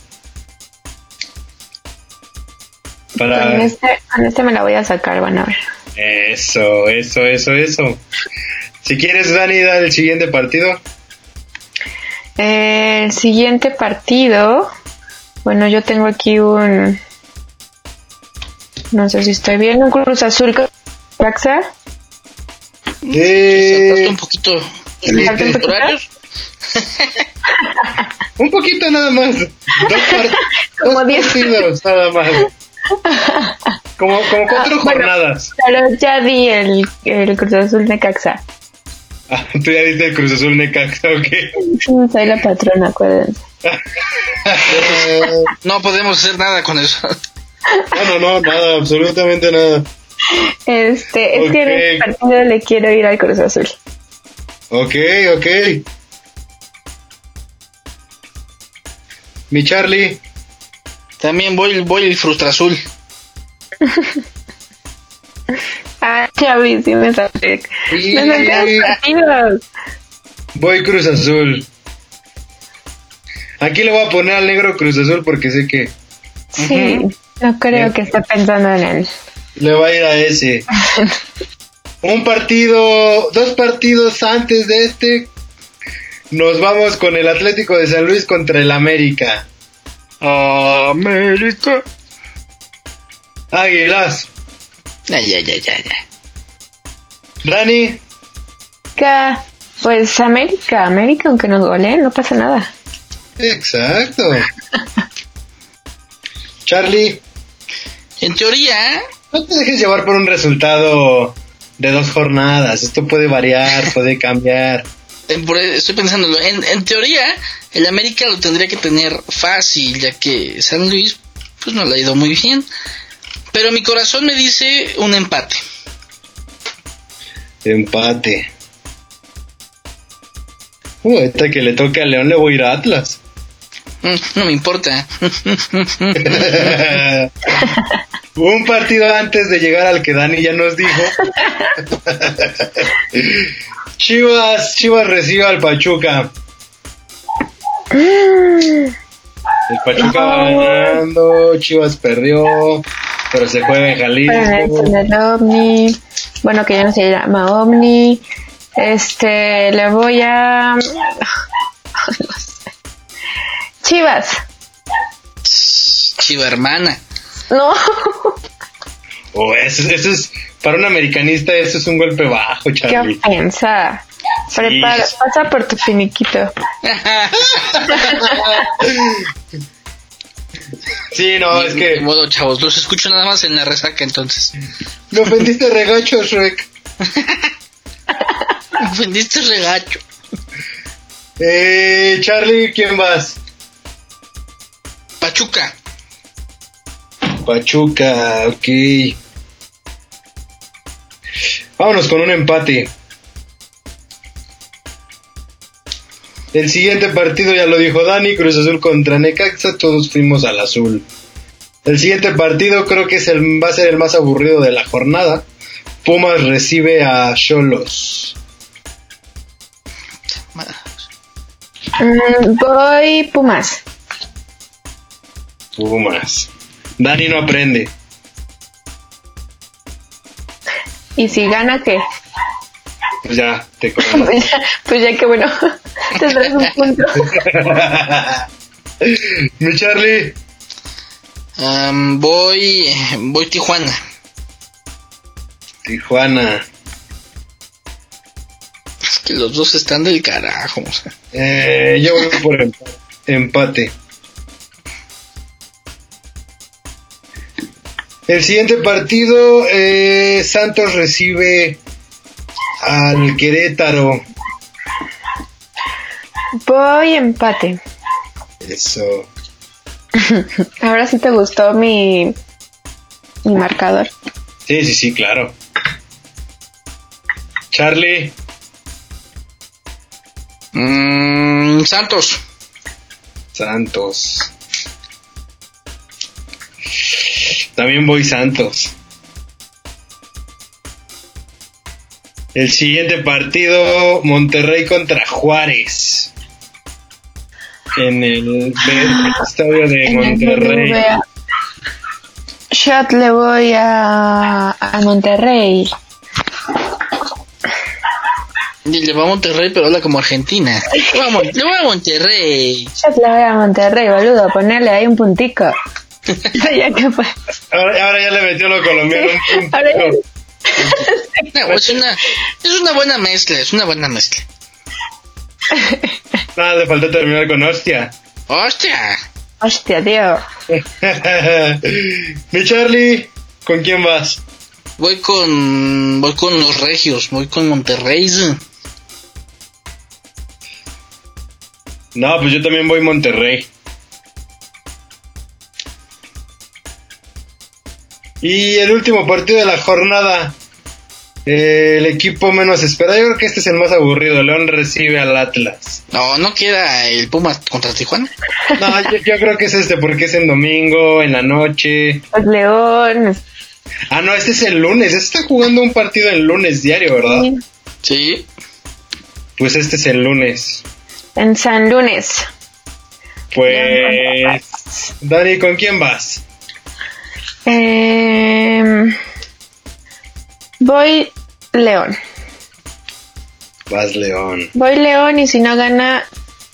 Con Para este, con este me la voy a sacar, van a ver. eso, eso, eso, eso. Si quieres, Dani, da el siguiente partido. El siguiente partido. Bueno, yo tengo aquí un. No sé si estoy bien. Un Cruz Azul con Caxa. Eh, sí, ¿Saltaste un poquito? Un poquito nada más. Dos, Como dos diez. partidos nada más. Como, como cuatro Ah, bueno. jornadas. Pero ya di el, el Cruz Azul de Caxa. Ah, Tú ya diste el Cruz Azul Necaxa, ok. Soy la patrona, acuérdense. No podemos hacer nada con eso. No, no, no, nada, absolutamente nada. Este, es que en este partido le quiero ir al Cruz Azul. Ok, ok. Mi Charlie, También voy, voy el Frustra Azul. Ah, Chavi, sí me saqué. Sí. Me saqué voy Cruz Azul. Aquí le voy a poner al negro Cruz Azul porque sé que Sí, No creo que esté pensando en él. Le va a ir a ese. Un partido, dos partidos antes de este, nos vamos con el Atlético de San Luis contra el América. América. Águilas. Ay, ay, ay, ay, ay. Rani, Que, Pues América, América, aunque nos goleen, no pasa nada. exacto. Charlie, En teoría, no te dejes llevar por un resultado de dos jornadas. Esto puede variar, puede cambiar. estoy pensándolo, en, en teoría, el América lo tendría que tener fácil, ya que San Luis, pues no le ha ido muy bien. Pero mi corazón me dice un empate. Empate. Uh, esta que le toque a León le voy a ir a Atlas. Mm, No me importa. Un partido antes de llegar al que Dani ya nos dijo. Chivas, Chivas recibe al Pachuca. El Pachuca va ganando, Chivas perdió, pero se juega en Jalisco. en el Omni. Bueno, que ya no se llama Omni. Este, le voy a. No sé. Chivas. Chiva hermana. No. Oh, eso, eso es, para un americanista, eso es un golpe bajo, Qué Charlie. ofensa. Prepara, pasa por tu finiquito. Sí, no, es De que modo, chavos, los escucho nada más en la resaca entonces. me ofendiste regacho, Shrek. Me ofendiste regacho. Eh, Charlie, ¿quién vas? Pachuca. Pachuca, ok. Vámonos con un empate. El siguiente partido ya lo dijo Dani, Cruz Azul contra Necaxa, todos fuimos al azul. El siguiente partido creo que es el, va a ser el más aburrido de la jornada. Pumas recibe a Cholos. Mm, voy Pumas. Pumas. Dani no aprende. Y si gana, ¿qué? Pues ya, te conozco. Pues ya, pues ya que bueno, tendrás un punto. Mi Charlie. Am, voy, voy Tijuana. Tijuana. Es que los dos están del carajo. o sea. Eh, yo voy por empa- empate. El siguiente partido, eh, Santos recibe al Querétaro. Voy empate. Eso. Ahora sí te gustó mi, mi marcador. Sí, sí, sí, claro. Charlie, Mm, Santos. Santos. También voy Santos. El siguiente partido, Monterrey contra Juárez. En el estadio de En Monterrey. Shot le voy a, a Monterrey. Y le va a Monterrey, pero habla como Argentina. Le va a Monterrey. Shot le voy a Monterrey, boludo. Ponerle ahí un puntico. ya que fue. Ahora, ahora ya le metió lo colombiano. ya- No, es una, es una buena mezcla, es una buena mezcla. Nada, le faltó terminar con hostia. ¡Hostia! Hostia, tío. Mi Charlie, ¿con quién vas? Voy con, voy con los regios, voy con Monterrey. No, pues yo también voy Monterrey. Y el último partido de la jornada. eh, el equipo menos esperado. Yo creo que este es el más aburrido. León recibe al Atlas. No, no queda el Puma contra Tijuana. No, yo, yo creo que es este porque es en domingo, en la noche. Los Leones. Ah, no, este es el lunes. Este está jugando un partido el lunes diario, ¿verdad? Sí. Sí. Pues este es el lunes. En San Lunes. Pues. Dani, ¿con quién vas? Em, voy León. Vas León. Voy León y si no gana,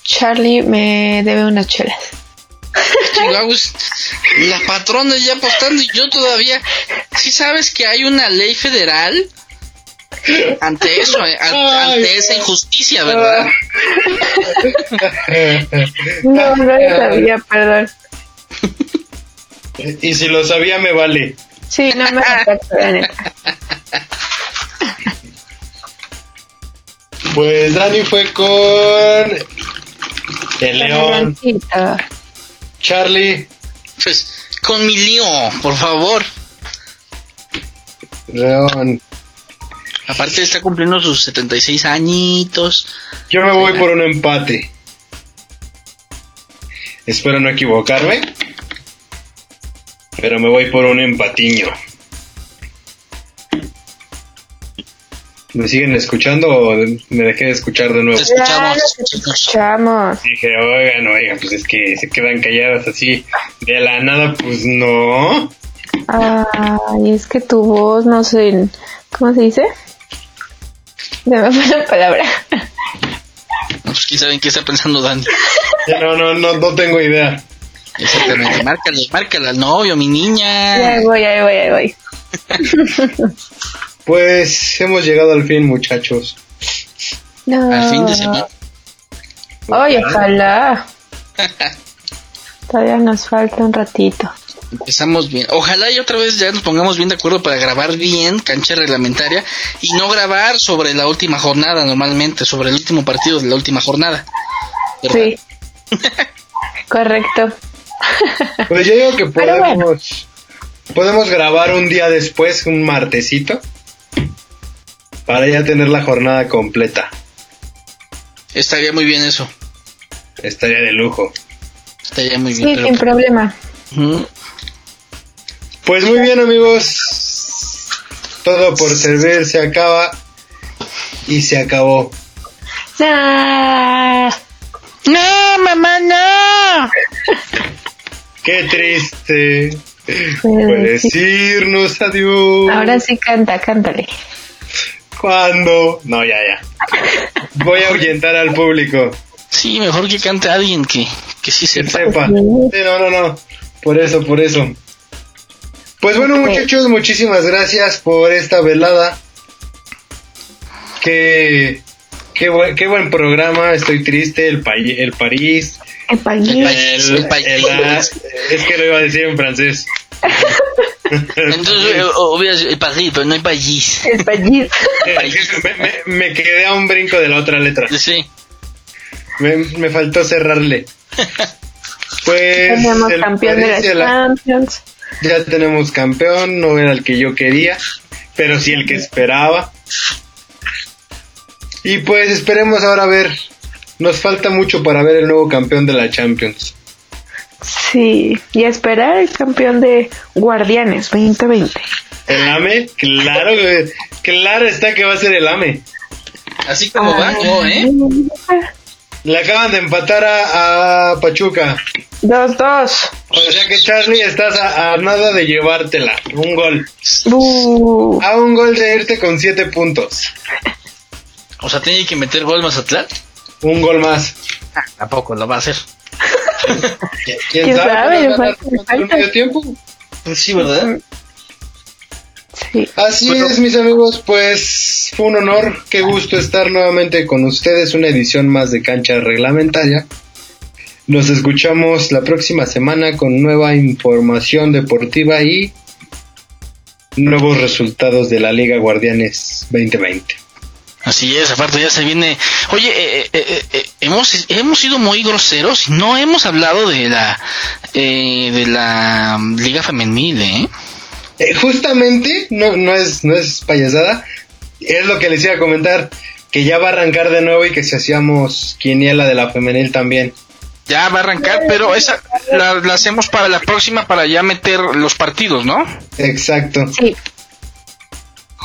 Charlie me debe unas chelas. Chingados, la patrona ya apostando y yo todavía. ¿Sí sabes que hay una ley federal ante eso, eh, ante esa injusticia, verdad? No, no lo sabía, perdón. Y si lo sabía, me vale. Sí, no me neta. Pues Dani fue con el León. Charlie, Pues con mi lío, por favor. León. Aparte está cumpliendo sus 76 añitos. Yo me voy por un empate. Espero no equivocarme. Pero me voy por un empatiño. ¿Me siguen escuchando o me dejé de escuchar de nuevo? Te escuchamos, te escuchamos. Dije, oigan, oigan, pues es que se quedan calladas así de la nada, pues no. Ay, es que tu voz, no sé, ¿cómo se dice? Se me fue la palabra. No, pues quién sabe en qué está pensando Dani. No, no, no, no tengo idea. Exactamente. Márcale, márcale al novio, mi Ahí niña. voy, ahí voy, ahí voy. Pues hemos llegado al fin, muchachos. No. Al fin de semana. Ay, ojalá. Todavía nos falta un ratito. Empezamos bien. Ojalá y otra vez ya nos pongamos bien de acuerdo para grabar bien cancha reglamentaria y no grabar sobre la última jornada normalmente, sobre el último partido de la última jornada. ¿Verdad? Sí. Correcto. Pues yo digo que bueno. podemos, podemos grabar un día después, un martesito, para ya tener la jornada completa. Estaría muy bien eso. Estaría de lujo. Estaría muy bien. Sí, sin problema. Pues muy bien amigos, todo por servir se acaba y se acabó. No, mamá, no. Qué triste. Puedes Puedes irnos, adiós. ahora sí canta, cántale. ¿Cuándo? No, ya, ya. Voy a ahuyentar al público. Sí, mejor que cante alguien que, que sí Que sepa. Sí, no, no, no. Por eso, por eso. Pues bueno, muchachos, muchísimas gracias por esta velada. Qué, qué, buen, qué buen programa. Estoy triste. El, el París. El país. El país. El- país. el- ah, es que lo iba a decir en francés. Entonces, eh, hubiera sido el país, pero no hay país. El país. me, me- me quedé a un brinco de la otra letra. Sí. Me, me faltó cerrarle. Pues Tenemos el campeón de París la y el- Champions. Ya tenemos campeón, no era el que yo quería, pero sí el que esperaba. Y pues esperemos ahora ver. Nos falta mucho para ver el nuevo campeón de la Champions. Sí, y a esperar el campeón de Guardianes 2020. ¿El AME? Claro, claro está que va a ser el AME. Así como va, no, ¿eh? Le acaban de empatar a, a Pachuca. Dos, dos. O sea que Charlie estás a, a nada de llevártela. Un gol. Bu. A un gol de irte con siete puntos. O sea, tiene que meter gol Mazatlán. Un gol más. Tampoco lo va a hacer. ¿Quién, ¿Quién sabe? ¿Nos van a- Falta- nos van a falta. medio tiempo? Pues sí, ¿verdad? Sí. Así Bueno. es, mis amigos, pues fue un honor, qué gusto estar nuevamente con ustedes, una edición más de cancha reglamentaria. Nos escuchamos la próxima semana con nueva información deportiva y nuevos resultados de la Liga Guardianes 2020. Así es, aparte ya se viene. Oye, eh, eh, eh, hemos hemos sido muy groseros y no hemos hablado de la eh, de la liga femenil, ¿eh? Eh, justamente, no, no, es, no es payasada, es lo que les iba a comentar, que ya va a arrancar de nuevo y que si hacíamos quiniela de la femenil también. Ya va a arrancar, pero esa la, la hacemos para la próxima para ya meter los partidos, ¿no? Exacto. Sí.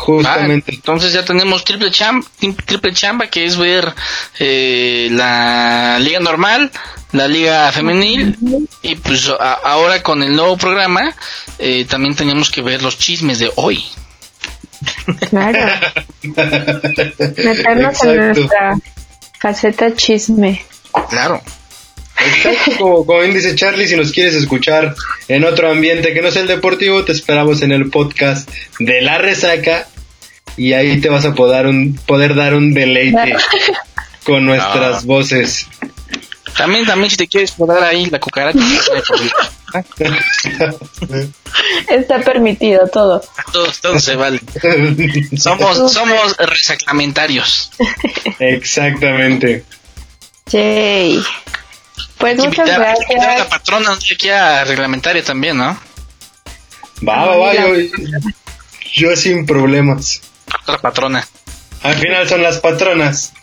Justamente. Ah, entonces ya tenemos triple, cham triple chamba, que es ver eh, la liga normal, la liga femenil, y pues ahora con el nuevo programa eh, también tenemos que ver los chismes de hoy. Claro. Meternos en nuestra faceta chisme. Claro. como, como bien dice Charlie, si nos quieres escuchar en otro ambiente que no sea el deportivo, te esperamos en el podcast de La Resaca y ahí te vas a poder, un, poder dar un deleite con nuestras ah. voces. También, también si te quieres poner ahí la cucaracha. Está permitido todo. Todos, todo se vale. Somos, somos resaclamentarios. Exactamente. Jay. Pues muchas gracias. a la patrona aquí a reglamentaria también, ¿no? Va, va, va. Yo, yo sin problemas. Otra patrona. Al final son las patronas.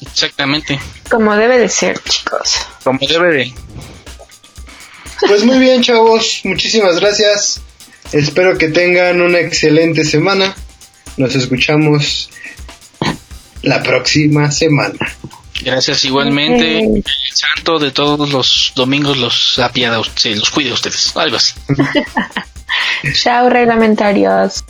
Exactamente. Como debe de ser, chicos. Como debe de. Pues muy bien, chavos. Muchísimas gracias. Espero que tengan una excelente semana. Nos escuchamos la próxima semana. Gracias igualmente. El santo de todos los domingos los apiada, sí, los cuide ustedes. Algo así. Chao, reglamentarios.